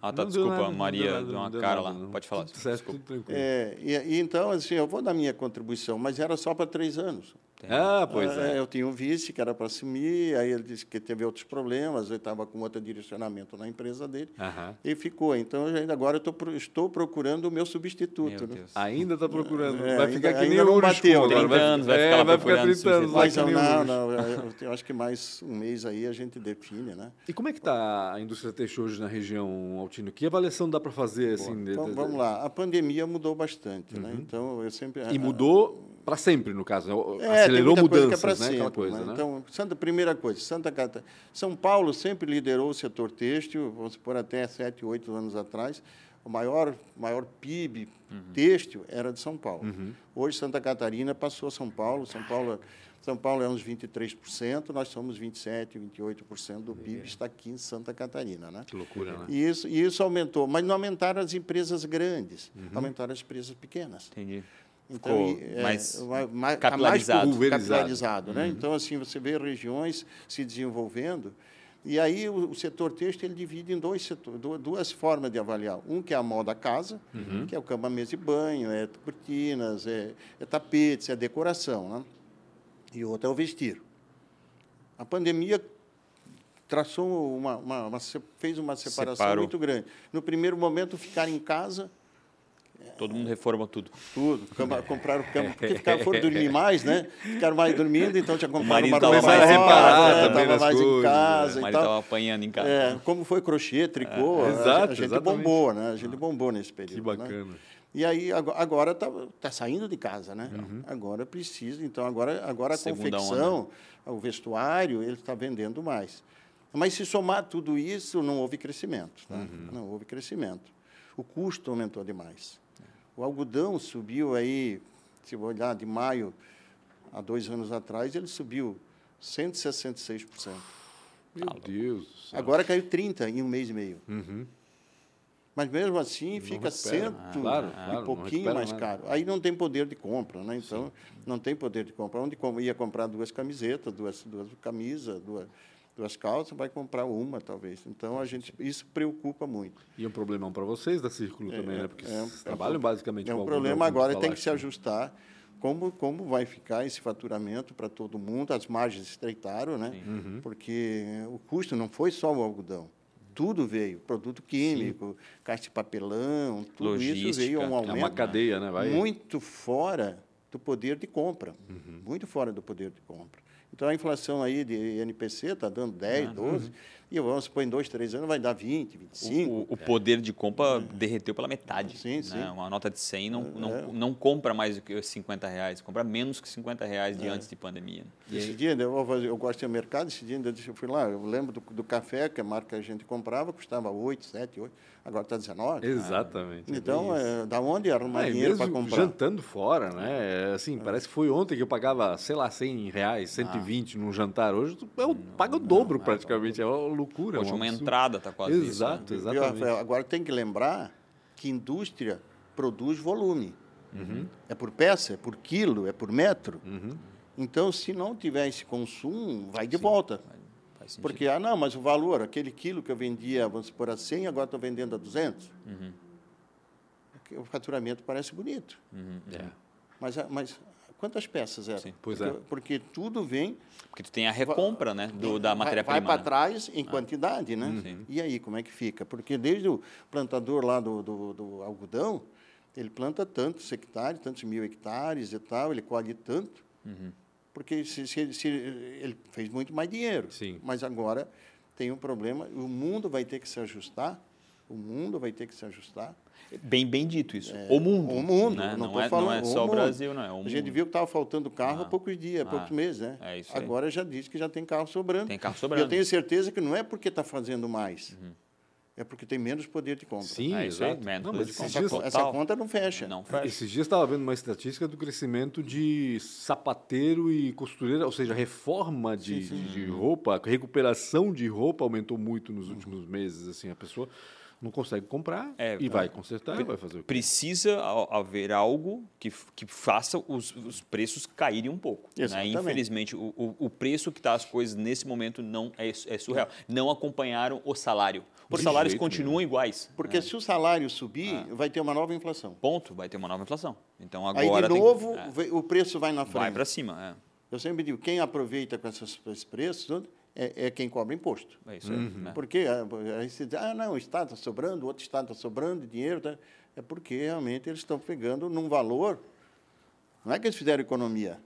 Speaker 2: Ah, tá,
Speaker 1: Não
Speaker 2: desculpa,
Speaker 1: nada,
Speaker 2: Maria
Speaker 1: deu não
Speaker 2: uma
Speaker 1: deu
Speaker 2: cara
Speaker 1: nada,
Speaker 2: lá.
Speaker 1: não.
Speaker 2: Pode falar.
Speaker 1: Tudo certo, tudo tranquilo.
Speaker 3: É, e, e então, assim, eu vou dar minha contribuição, mas era só para três anos.
Speaker 1: Ah, pois
Speaker 3: É,
Speaker 1: é.
Speaker 3: Eu tinha um vice que era para assumir, aí ele disse que teve outros problemas, ele estava com outro direcionamento na empresa dele,
Speaker 1: Aham.
Speaker 3: e ficou. Então, eu ainda agora eu estou procurando o meu substituto.
Speaker 2: Meu
Speaker 3: né?
Speaker 1: Ainda está procurando.
Speaker 3: É,
Speaker 1: vai
Speaker 3: ainda-
Speaker 1: ficar que nem o
Speaker 3: não bateu,
Speaker 1: agora.
Speaker 2: 30 anos, vai ficar
Speaker 1: é,
Speaker 2: lá
Speaker 1: vai ficar
Speaker 2: procurando
Speaker 1: 30 anos.
Speaker 3: Mas
Speaker 1: o
Speaker 3: não,
Speaker 1: Ursh.
Speaker 3: não, eu, eu acho que mais um mês aí a gente define, né?
Speaker 1: E como é que está a indústria têxtil hoje na região, Altino? Que avaliação dá para fazer? Assim, de-
Speaker 3: Então,
Speaker 1: de-
Speaker 3: vamos lá. A pandemia mudou bastante, né? Então, eu sempre...
Speaker 1: E mudou para sempre, no caso. né?
Speaker 3: É,
Speaker 1: Acelerou
Speaker 3: é
Speaker 1: mudanças, né? Aquela
Speaker 3: sempre,
Speaker 1: coisa,
Speaker 3: né? Então, Santa, primeira coisa, Santa Catarina. São Paulo sempre liderou o setor têxtil, vamos supor, até sete, oito anos atrás. O maior, maior PIB têxtil era de São Paulo. Hoje, Santa Catarina passou a São Paulo. São Paulo, São Paulo é uns 23%, nós somos 27%, 28% do PIB está aqui em Santa Catarina. Né?
Speaker 1: Que loucura, né?
Speaker 3: E isso, e isso aumentou, mas não aumentaram as empresas grandes, aumentaram as empresas pequenas.
Speaker 2: Entendi.
Speaker 3: Então,
Speaker 2: Ficou
Speaker 3: é,
Speaker 2: mais
Speaker 3: ma- ma- tá
Speaker 2: capilarizado.
Speaker 3: mais capilarizado, né? Então, assim, você vê regiões se desenvolvendo e aí o, o setor têxtil ele divide em dois setores, du- duas formas de avaliar. Um que é a moda casa, que é o cama, mesa e banho, é cortinas, é, é tapetes, é decoração, né? E outro é o vestir. A pandemia traçou uma, uma, uma fez uma separação
Speaker 2: Separou.
Speaker 3: muito grande. No primeiro momento, ficar em casa
Speaker 2: Todo mundo reforma tudo.
Speaker 3: tudo. Cama, compraram cama, porque ficaram, foram dormir mais, né? Ficaram mais dormindo, então compraram
Speaker 2: marido
Speaker 3: uma
Speaker 2: tava
Speaker 3: coisa
Speaker 2: mais
Speaker 1: reparado
Speaker 3: né?
Speaker 1: também
Speaker 3: tava mais em
Speaker 1: coisas,
Speaker 3: casa
Speaker 2: O
Speaker 3: e
Speaker 2: marido
Speaker 3: tal.
Speaker 2: estava apanhando em casa.
Speaker 3: É, como foi crochê, tricô, a-
Speaker 1: Exato,
Speaker 3: a, gente
Speaker 1: exatamente.
Speaker 3: bombou, né? A gente bombou nesse período.
Speaker 1: Que
Speaker 3: né?
Speaker 1: bacana.
Speaker 3: E aí ago- agora está tá saindo de casa, né? Agora precisa, então agora agora a
Speaker 2: Segunda
Speaker 3: confecção, o vestuário, ele está vendendo mais. Mas se somar tudo isso, não houve crescimento. Tá? Não houve crescimento. O custo aumentou demais. O algodão subiu aí, se eu olhar de maio há dois anos atrás, ele subiu 166%.
Speaker 1: Meu Deus do céu.
Speaker 3: Agora caiu 30% em um mês e meio.
Speaker 1: Uhum.
Speaker 3: Mas mesmo assim fica
Speaker 1: recupera.
Speaker 3: cento
Speaker 1: Ah, claro, claro,
Speaker 3: e
Speaker 1: não
Speaker 3: pouquinho mais
Speaker 1: nada.
Speaker 3: caro. Aí não tem poder de compra, né? Então não tem poder de compra. Onde ia comprar duas camisetas, duas, duas camisas, duas, duas calças, vai comprar uma talvez. Então a gente isso preocupa muito.
Speaker 1: E é um problemão para vocês da Círculo também, né? Porque
Speaker 3: é um-
Speaker 1: vocês trabalham basicamente
Speaker 3: É um problema agora tem que se
Speaker 1: falaste.
Speaker 3: ajustar. Como, como vai ficar esse faturamento para todo mundo? As margens estreitaram, né?
Speaker 1: Uhum.
Speaker 3: Porque o custo não foi só o algodão. Tudo veio, produto químico, caixa de papelão, tudo isso
Speaker 2: Logística.
Speaker 3: veio a um
Speaker 1: É
Speaker 3: aumento
Speaker 1: uma cadeia, né? Vai...
Speaker 3: muito fora do poder de compra.
Speaker 1: Uhum.
Speaker 3: Muito fora do poder de compra. Então, a inflação aí de NPC está dando 10, 12, e vamos supor, em dois, três anos vai dar 20, 25.
Speaker 2: O, o poder de compra derreteu pela metade.
Speaker 3: Sim,
Speaker 2: né?
Speaker 3: sim.
Speaker 2: Uma nota de 100 não, não,
Speaker 3: É.
Speaker 2: não compra mais do que os 50 reais, compra menos que 50 reais de antes de pandemia.
Speaker 3: Esse dia, eu, vou fazer- eu gosto de ir ao mercado, esse dia ainda eu fui lá, eu lembro do, do café, que a marca que a gente comprava, custava 8, 7, 8, agora está 19.
Speaker 1: Exatamente. é
Speaker 3: Então,
Speaker 1: isso.
Speaker 3: é, da onde arrumar
Speaker 1: Ah, e
Speaker 3: dinheiro para comprar?
Speaker 1: jantando fora, né? É, Assim, parece que foi ontem que eu pagava, sei lá, 100 reais, 120 num jantar. Hoje tu eu pago o dobro praticamente. É uma loucura. é
Speaker 2: Hoje
Speaker 1: um
Speaker 2: uma
Speaker 1: absurdo.
Speaker 2: entrada está quase isso.
Speaker 1: Exato,
Speaker 3: Viu,
Speaker 1: exatamente.
Speaker 3: Rafael? Agora tem que lembrar que indústria produz volume.
Speaker 1: Uhum.
Speaker 3: É por peça, é por quilo, é por metro.
Speaker 1: Uhum.
Speaker 3: Então, se não tiver esse consumo, vai de volta.
Speaker 2: Faz sentido.
Speaker 3: Porque, ah, não, mas o valor, aquele quilo que eu vendia, vamos supor, a 100, agora estou vendendo a 200.
Speaker 2: Uhum.
Speaker 3: O faturamento parece bonito.
Speaker 2: Uhum.
Speaker 1: É.
Speaker 3: Mas, a- mas quantas peças eram?
Speaker 2: Sim.
Speaker 1: Pois
Speaker 3: porque,
Speaker 1: é.
Speaker 3: porque tudo vem
Speaker 2: Porque tu tem a recompra né, do, da matéria-prima.
Speaker 3: Vai para
Speaker 2: né?
Speaker 3: trás em quantidade, né?
Speaker 2: Sim.
Speaker 3: E aí, como é que fica? Porque desde o plantador lá do, do, do algodão, ele planta tantos hectares, tantos mil hectares e tal, ele colhe tanto,
Speaker 2: Uhum.
Speaker 3: porque se, se, se ele fez muito mais dinheiro.
Speaker 1: Sim.
Speaker 3: Mas agora tem um problema, o mundo vai ter que se ajustar, o mundo vai ter que se ajustar.
Speaker 2: Bem, bem dito isso. o mundo.
Speaker 3: O mundo,
Speaker 2: né?
Speaker 3: não,
Speaker 2: não,
Speaker 3: tô
Speaker 2: é,
Speaker 3: falando,
Speaker 2: não é
Speaker 3: o
Speaker 2: só o
Speaker 3: mundo.
Speaker 2: Brasil, não. É o
Speaker 3: A
Speaker 2: mundo.
Speaker 3: gente viu que estava faltando carro há
Speaker 2: Ah.
Speaker 3: poucos dias, há
Speaker 2: Ah.
Speaker 3: poucos meses, né?
Speaker 2: É isso aí.
Speaker 3: Agora já diz que já tem carro sobrando.
Speaker 2: Tem carro
Speaker 3: E
Speaker 2: sobrando.
Speaker 3: eu tenho certeza que não é porque está fazendo mais,
Speaker 2: Uhum.
Speaker 3: é porque tem menos poder de compra.
Speaker 1: Sim,
Speaker 2: É isso
Speaker 1: exato.
Speaker 2: menos
Speaker 1: Não, mas
Speaker 2: de
Speaker 1: esses
Speaker 2: compra.
Speaker 1: dias,
Speaker 2: Total.
Speaker 3: Essa conta não fecha.
Speaker 2: Não fecha.
Speaker 1: esses dias estava vendo uma estatística do crescimento de sapateiro e costureira, ou seja, reforma de, de- de roupa, recuperação de roupa aumentou muito nos últimos meses. Assim, a pessoa não consegue comprar
Speaker 2: É,
Speaker 1: e
Speaker 2: é.
Speaker 1: vai consertar, vai fazer o quê?
Speaker 2: Precisa haver algo que, que faça os, os preços caírem um pouco. Né? Infelizmente, o, o, o preço que está as coisas nesse momento não é, é surreal. Não acompanharam o salário. Os
Speaker 1: De
Speaker 2: salários continuam iguais.
Speaker 3: Porque se o salário subir, vai ter uma nova inflação.
Speaker 2: Ponto, vai ter uma nova inflação. Então
Speaker 3: Aí,
Speaker 2: agora
Speaker 3: de
Speaker 2: tem-
Speaker 3: novo,
Speaker 2: é,
Speaker 3: ve- o preço vai na
Speaker 2: vai
Speaker 3: frente.
Speaker 2: para cima.
Speaker 3: Eu sempre digo, quem aproveita com esses, preços é, é quem cobra imposto.
Speaker 2: É, é isso aí. né?
Speaker 3: Porque ah, aí você diz, ah, não, o Estado está sobrando, o outro Estado está sobrando dinheiro. Tá? É porque realmente eles estão pegando num valor. Não é que eles fizeram economia.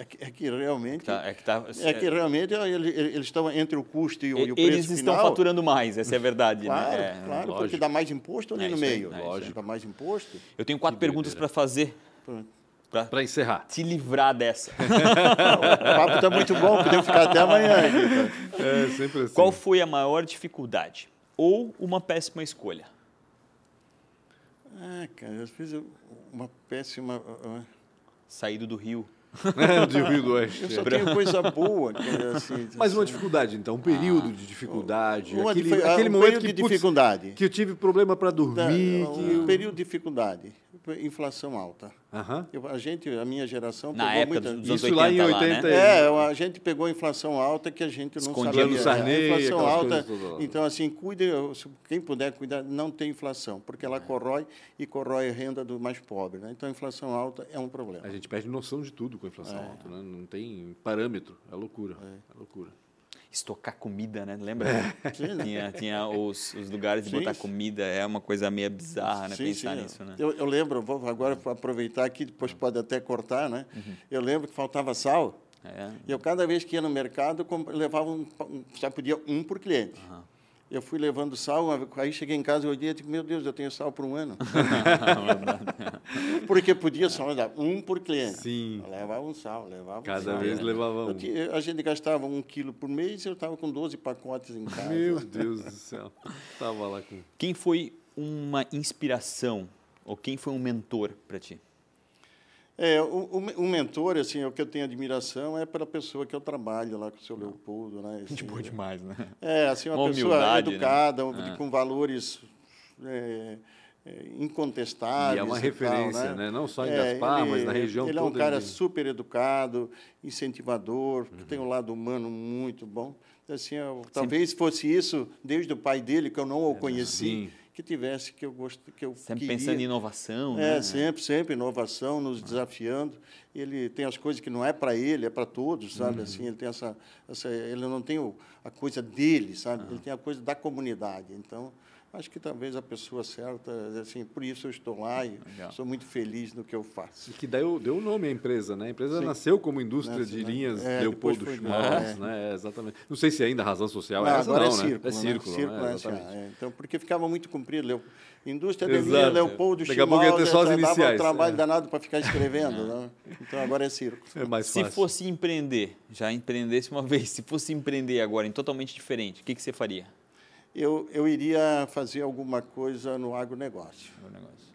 Speaker 3: É que, é que realmente.
Speaker 2: Tá, é que tá,
Speaker 3: É que realmente ele- ele- eles estão entre o custo e o, e o preço
Speaker 2: eles estão
Speaker 3: final.
Speaker 2: faturando mais, essa é a verdade.
Speaker 3: Claro,
Speaker 2: né? É,
Speaker 3: claro, porque
Speaker 1: lógico.
Speaker 3: dá mais imposto ali
Speaker 2: É
Speaker 3: no
Speaker 2: aí,
Speaker 3: meio.
Speaker 2: é isso aí.
Speaker 3: Dá mais imposto.
Speaker 2: Eu tenho quatro perguntas para fazer
Speaker 3: Pronto.
Speaker 2: Para
Speaker 1: encerrar.
Speaker 2: te livrar dessa.
Speaker 3: O papo está muito bom, podemos ficar até amanhã. aqui, cara.
Speaker 1: É sempre assim.
Speaker 2: Qual foi a maior dificuldade? Ou uma péssima escolha?
Speaker 3: Ah, cara, eu fiz uma péssima. ah,
Speaker 2: Saído do Rio.
Speaker 1: É, de Rio do Oeste.
Speaker 3: Eu só
Speaker 1: é.
Speaker 3: tenho coisa boa. cara, assim,
Speaker 1: Mas uma
Speaker 3: assim.
Speaker 1: dificuldade, então, um período de dificuldade.
Speaker 3: Uma
Speaker 1: aquele,
Speaker 3: difi- ah,
Speaker 1: aquele
Speaker 3: um
Speaker 1: momento
Speaker 3: período
Speaker 1: que,
Speaker 3: de
Speaker 1: putz,
Speaker 3: dificuldade.
Speaker 1: que eu tive problema para
Speaker 3: Tá,
Speaker 1: dormir. que
Speaker 3: um
Speaker 1: eu-
Speaker 3: período de dificuldade. Inflação alta.
Speaker 1: Aham.
Speaker 3: Eu- a gente, a minha geração
Speaker 2: Na
Speaker 3: pegou
Speaker 2: época
Speaker 3: muita...
Speaker 2: dos anos
Speaker 1: Isso lá em
Speaker 2: 80 lá,
Speaker 1: 80
Speaker 2: né?
Speaker 3: É, a gente pegou a inflação alta que a gente não
Speaker 2: Escondia
Speaker 3: sabia.
Speaker 2: no
Speaker 1: Sarney,
Speaker 3: a inflação alta. Então, assim, cuide, quem puder cuidar, não tem inflação, porque ela corrói e corrói a renda do mais pobre. Né? Então, a inflação alta é um problema.
Speaker 1: A gente perde noção de tudo com a inflação
Speaker 3: É.
Speaker 1: alta, né? Não tem parâmetro. É loucura. É, loucura.
Speaker 2: Estocar comida, né? Lembra?
Speaker 3: Né?
Speaker 2: Tinha, tinha os, os lugares de
Speaker 3: Sim,
Speaker 2: botar comida. É uma coisa meio bizarra, né?
Speaker 3: Sim,
Speaker 2: Pensar
Speaker 3: sim.
Speaker 2: nisso, né?
Speaker 3: Eu, eu lembro, vou agora aproveitar aqui, depois pode até cortar, né? Eu lembro que faltava sal.
Speaker 2: É.
Speaker 3: E eu, cada vez que ia no mercado, levava um, só podia um por cliente. Eu fui levando sal, aí cheguei em casa e olhei e digo, meu Deus, eu tenho sal por um ano. Porque podia só dar um por cliente.
Speaker 1: Sim.
Speaker 3: Eu levava um sal, levava um
Speaker 1: Cada
Speaker 3: sal.
Speaker 1: vez levava
Speaker 3: Eu
Speaker 1: um.
Speaker 3: tinha- a gente gastava um quilo por mês e eu estava com 12 pacotes em casa.
Speaker 1: Meu Deus do céu. Tava lá com.
Speaker 2: Quem foi uma inspiração ou quem foi um mentor para ti?
Speaker 3: É, o, o, me- o mentor, assim, o que eu tenho admiração é pela pessoa que eu trabalho lá com o seu Leopoldo, né? Assim,
Speaker 2: demais, né?
Speaker 3: É, assim, uma,
Speaker 2: Uma
Speaker 3: pessoa
Speaker 2: né?
Speaker 3: educada,
Speaker 2: Ah.
Speaker 3: com valores é, é, incontestáveis.
Speaker 1: E é uma
Speaker 3: tal,
Speaker 1: referência, né? Não só em
Speaker 3: É,
Speaker 1: Gaspar,
Speaker 3: ele-
Speaker 1: mas na região
Speaker 3: Ele é um
Speaker 1: toda.
Speaker 3: cara
Speaker 1: ele-
Speaker 3: super educado, incentivador, que
Speaker 1: Uhum.
Speaker 3: tem um lado humano muito bom. Assim, eu- talvez fosse isso desde o pai dele, que eu não o conheci,
Speaker 1: É, Sim.
Speaker 3: Que tivesse que eu gosto, que eu
Speaker 2: Sempre
Speaker 3: queria.
Speaker 2: pensando em inovação,
Speaker 3: É,
Speaker 2: né?
Speaker 3: sempre, sempre inovação, nos desafiando. Ele tem as coisas que não é para ele, é para todos,
Speaker 2: Uhum.
Speaker 3: sabe? Assim, ele tem essa, essa, ele não tem o, a coisa dele, sabe?
Speaker 2: Ah.
Speaker 3: Ele tem a coisa da comunidade. Então, acho que talvez a pessoa certa, assim, por isso eu estou lá e
Speaker 2: Legal.
Speaker 3: sou muito feliz no que eu faço.
Speaker 1: E que deu, deu nome à empresa, né? A empresa
Speaker 3: Sim.
Speaker 1: nasceu como indústria
Speaker 3: Nasceu,
Speaker 1: de
Speaker 3: né?
Speaker 1: linhas
Speaker 3: É,
Speaker 1: Leopoldo Schmaltz,
Speaker 3: é.
Speaker 1: né? É, exatamente. Não sei se ainda a razão social é
Speaker 3: Não,
Speaker 1: essa,
Speaker 3: agora
Speaker 1: não,
Speaker 3: é
Speaker 1: né?
Speaker 3: círculo,
Speaker 1: É círculo,
Speaker 3: né? Círculo
Speaker 1: né?
Speaker 3: S.A.,
Speaker 1: Exatamente.
Speaker 3: é. Então, porque ficava muito comprido. Leo... Indústria de
Speaker 1: Exato.
Speaker 3: linha, Leopoldo,
Speaker 1: Daqui a pouco ia ter
Speaker 3: Schmaltz,
Speaker 1: só as
Speaker 3: dava
Speaker 1: iniciais,
Speaker 3: um trabalho
Speaker 1: é.
Speaker 3: danado para ficar escrevendo. né? Então, agora é círculo.
Speaker 1: É mais
Speaker 2: Se
Speaker 1: fácil.
Speaker 2: fosse empreender, já empreendesse uma vez, se fosse empreender agora em totalmente diferente, o que, que você faria?
Speaker 3: Eu, eu iria fazer alguma coisa no agronegócio.
Speaker 2: no negócio?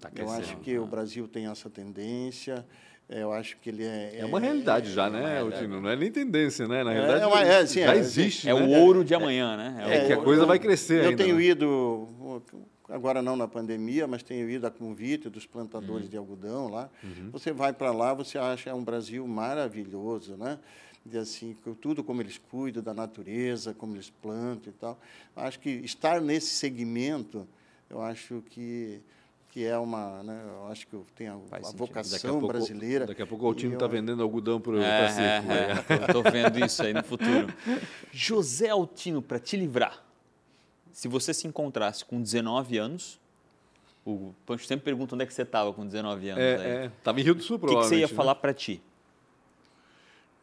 Speaker 1: Tá
Speaker 3: Eu acho que o Brasil tem essa tendência. é, Eu acho que ele é.
Speaker 1: É uma realidade já,
Speaker 2: uma
Speaker 1: né. Altino? Não é nem tendência, né? Na
Speaker 3: É,
Speaker 1: realidade,
Speaker 3: é uma- é, sim,
Speaker 1: já
Speaker 3: é,
Speaker 1: existe,
Speaker 2: É
Speaker 1: né?
Speaker 2: o ouro de amanhã, né?
Speaker 1: É
Speaker 2: o-
Speaker 1: que a coisa vai crescer
Speaker 3: Eu
Speaker 1: ainda,
Speaker 3: tenho
Speaker 1: né?
Speaker 3: ido, agora não na pandemia, mas tenho ido a convite dos
Speaker 1: Uhum.
Speaker 3: plantadores de algodão lá. Você vai para lá, você acha um Brasil maravilhoso, né? De assim, tudo como eles cuidam da natureza, como eles plantam e tal. Acho que estar nesse segmento, eu acho que que é uma, né? Eu acho que eu tenho a, a
Speaker 2: sentido.
Speaker 1: Daqui a
Speaker 3: vocação
Speaker 1: pouco-
Speaker 3: brasileira.
Speaker 1: Daqui a pouco o Altino
Speaker 3: E
Speaker 1: está
Speaker 3: eu-
Speaker 1: vendendo algodão para o
Speaker 2: É,
Speaker 1: né?
Speaker 2: é, é, tô, tô vendo isso aí no futuro. José Altino, para te livrar, se você se encontrasse com 19 anos, o Pancho sempre pergunta onde é que você estava com 19 anos.
Speaker 1: É, é. Tava em Rio do Sul,
Speaker 2: O que, que você
Speaker 1: provavelmente.
Speaker 2: ia
Speaker 1: né?
Speaker 2: falar para ti?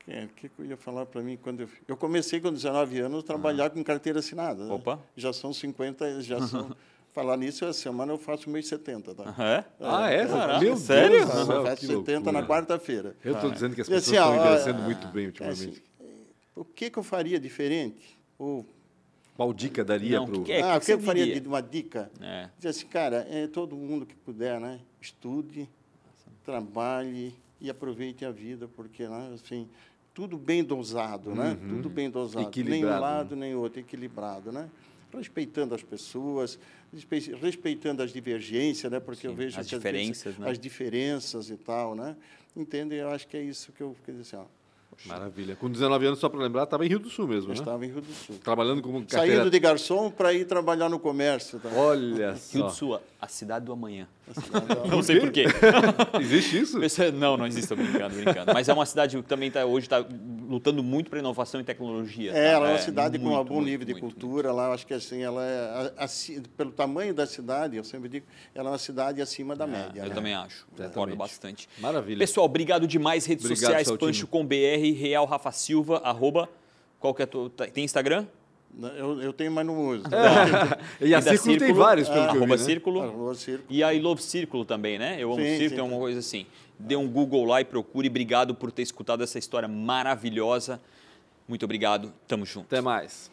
Speaker 3: O que, que eu ia falar para mim quando eu, eu comecei com 19 anos a trabalhar com carteira assinada. né?
Speaker 2: Opa.
Speaker 3: Já são 50, já são. falar nisso, essa semana eu faço 1,70, tá?
Speaker 2: É?
Speaker 1: Ah, é?
Speaker 2: Caraca,
Speaker 1: Meu
Speaker 2: sério?
Speaker 1: Deus
Speaker 3: Eu faço
Speaker 1: que
Speaker 3: 70 na quarta-feira.
Speaker 1: Eu estou dizendo que as
Speaker 3: E
Speaker 1: pessoas
Speaker 3: assim,
Speaker 1: estão envelhecendo
Speaker 3: ah,
Speaker 1: muito bem
Speaker 3: É
Speaker 1: ultimamente.
Speaker 3: assim, o que, que eu faria diferente? Ou,
Speaker 1: Qual dica daria para o...
Speaker 2: que- É,
Speaker 3: ah, o
Speaker 2: que
Speaker 3: que eu faria
Speaker 2: diria?
Speaker 3: de uma dica?
Speaker 2: É.
Speaker 3: Dizer assim, cara, é, todo mundo que puder, né? Estude, trabalhe e aproveite a vida, porque, né, assim, tudo bem dosado, né? Tudo bem dosado. Nem um
Speaker 1: Equilibrado,
Speaker 3: lado, nem outro, equilibrado, né? Respeitando as pessoas, respe- respeitando as divergências, né? Porque eu
Speaker 2: Sim,
Speaker 3: vejo
Speaker 2: as diferenças,
Speaker 3: vezes,
Speaker 2: né?
Speaker 3: as diferenças e tal, né? Entende? Eu acho que é isso que eu quer dizer assim,
Speaker 1: Maravilha. Com 19 anos, só para lembrar, estava em Rio do Sul mesmo,
Speaker 3: eu
Speaker 1: né?
Speaker 3: estava em Rio do Sul.
Speaker 1: Trabalhando como carteira...
Speaker 3: Saindo de garçom para ir trabalhar no comércio. Tá?
Speaker 1: Olha
Speaker 2: Rio
Speaker 1: só.
Speaker 2: do Sul, a cidade do amanhã.
Speaker 3: Não
Speaker 2: Não sei por quê.
Speaker 1: Existe isso?
Speaker 2: Pessoa- Não, não existe, brincando, brincando. Mas é uma cidade que também tá, hoje está lutando muito para inovação e tecnologia.
Speaker 3: É,
Speaker 2: tá?
Speaker 3: ela é uma cidade com um
Speaker 2: muito,
Speaker 3: bom
Speaker 2: muito,
Speaker 3: nível de
Speaker 2: muito,
Speaker 3: cultura. Lá, eu acho que assim, ela é a- pelo tamanho da cidade, eu sempre digo, ela é uma cidade acima da
Speaker 2: muito.
Speaker 3: média.
Speaker 2: É, eu
Speaker 3: né?
Speaker 2: também acho, concordo
Speaker 1: Exatamente.
Speaker 2: bastante.
Speaker 1: Maravilha.
Speaker 2: Pessoal, obrigado demais. Redes
Speaker 1: Obrigado,
Speaker 2: sociais. Pancho com BR, Real Rafa Silva, arroba. Qual que é a tua, tá- Tem Instagram?
Speaker 3: Eu, eu tenho, mas não uso.
Speaker 1: E a
Speaker 2: da
Speaker 1: Círculo tem vários, pelo que eu vi,
Speaker 2: arroba
Speaker 1: né?
Speaker 2: Círculo.
Speaker 3: Arroba Círculo.
Speaker 2: E a I Love Círculo também, né? Eu amo
Speaker 3: Sim,
Speaker 2: Círculo,
Speaker 3: sim,
Speaker 2: é uma coisa assim. Dê um Google lá e procure. Obrigado por ter escutado essa história maravilhosa. Muito obrigado. Tamo junto.
Speaker 1: Até mais.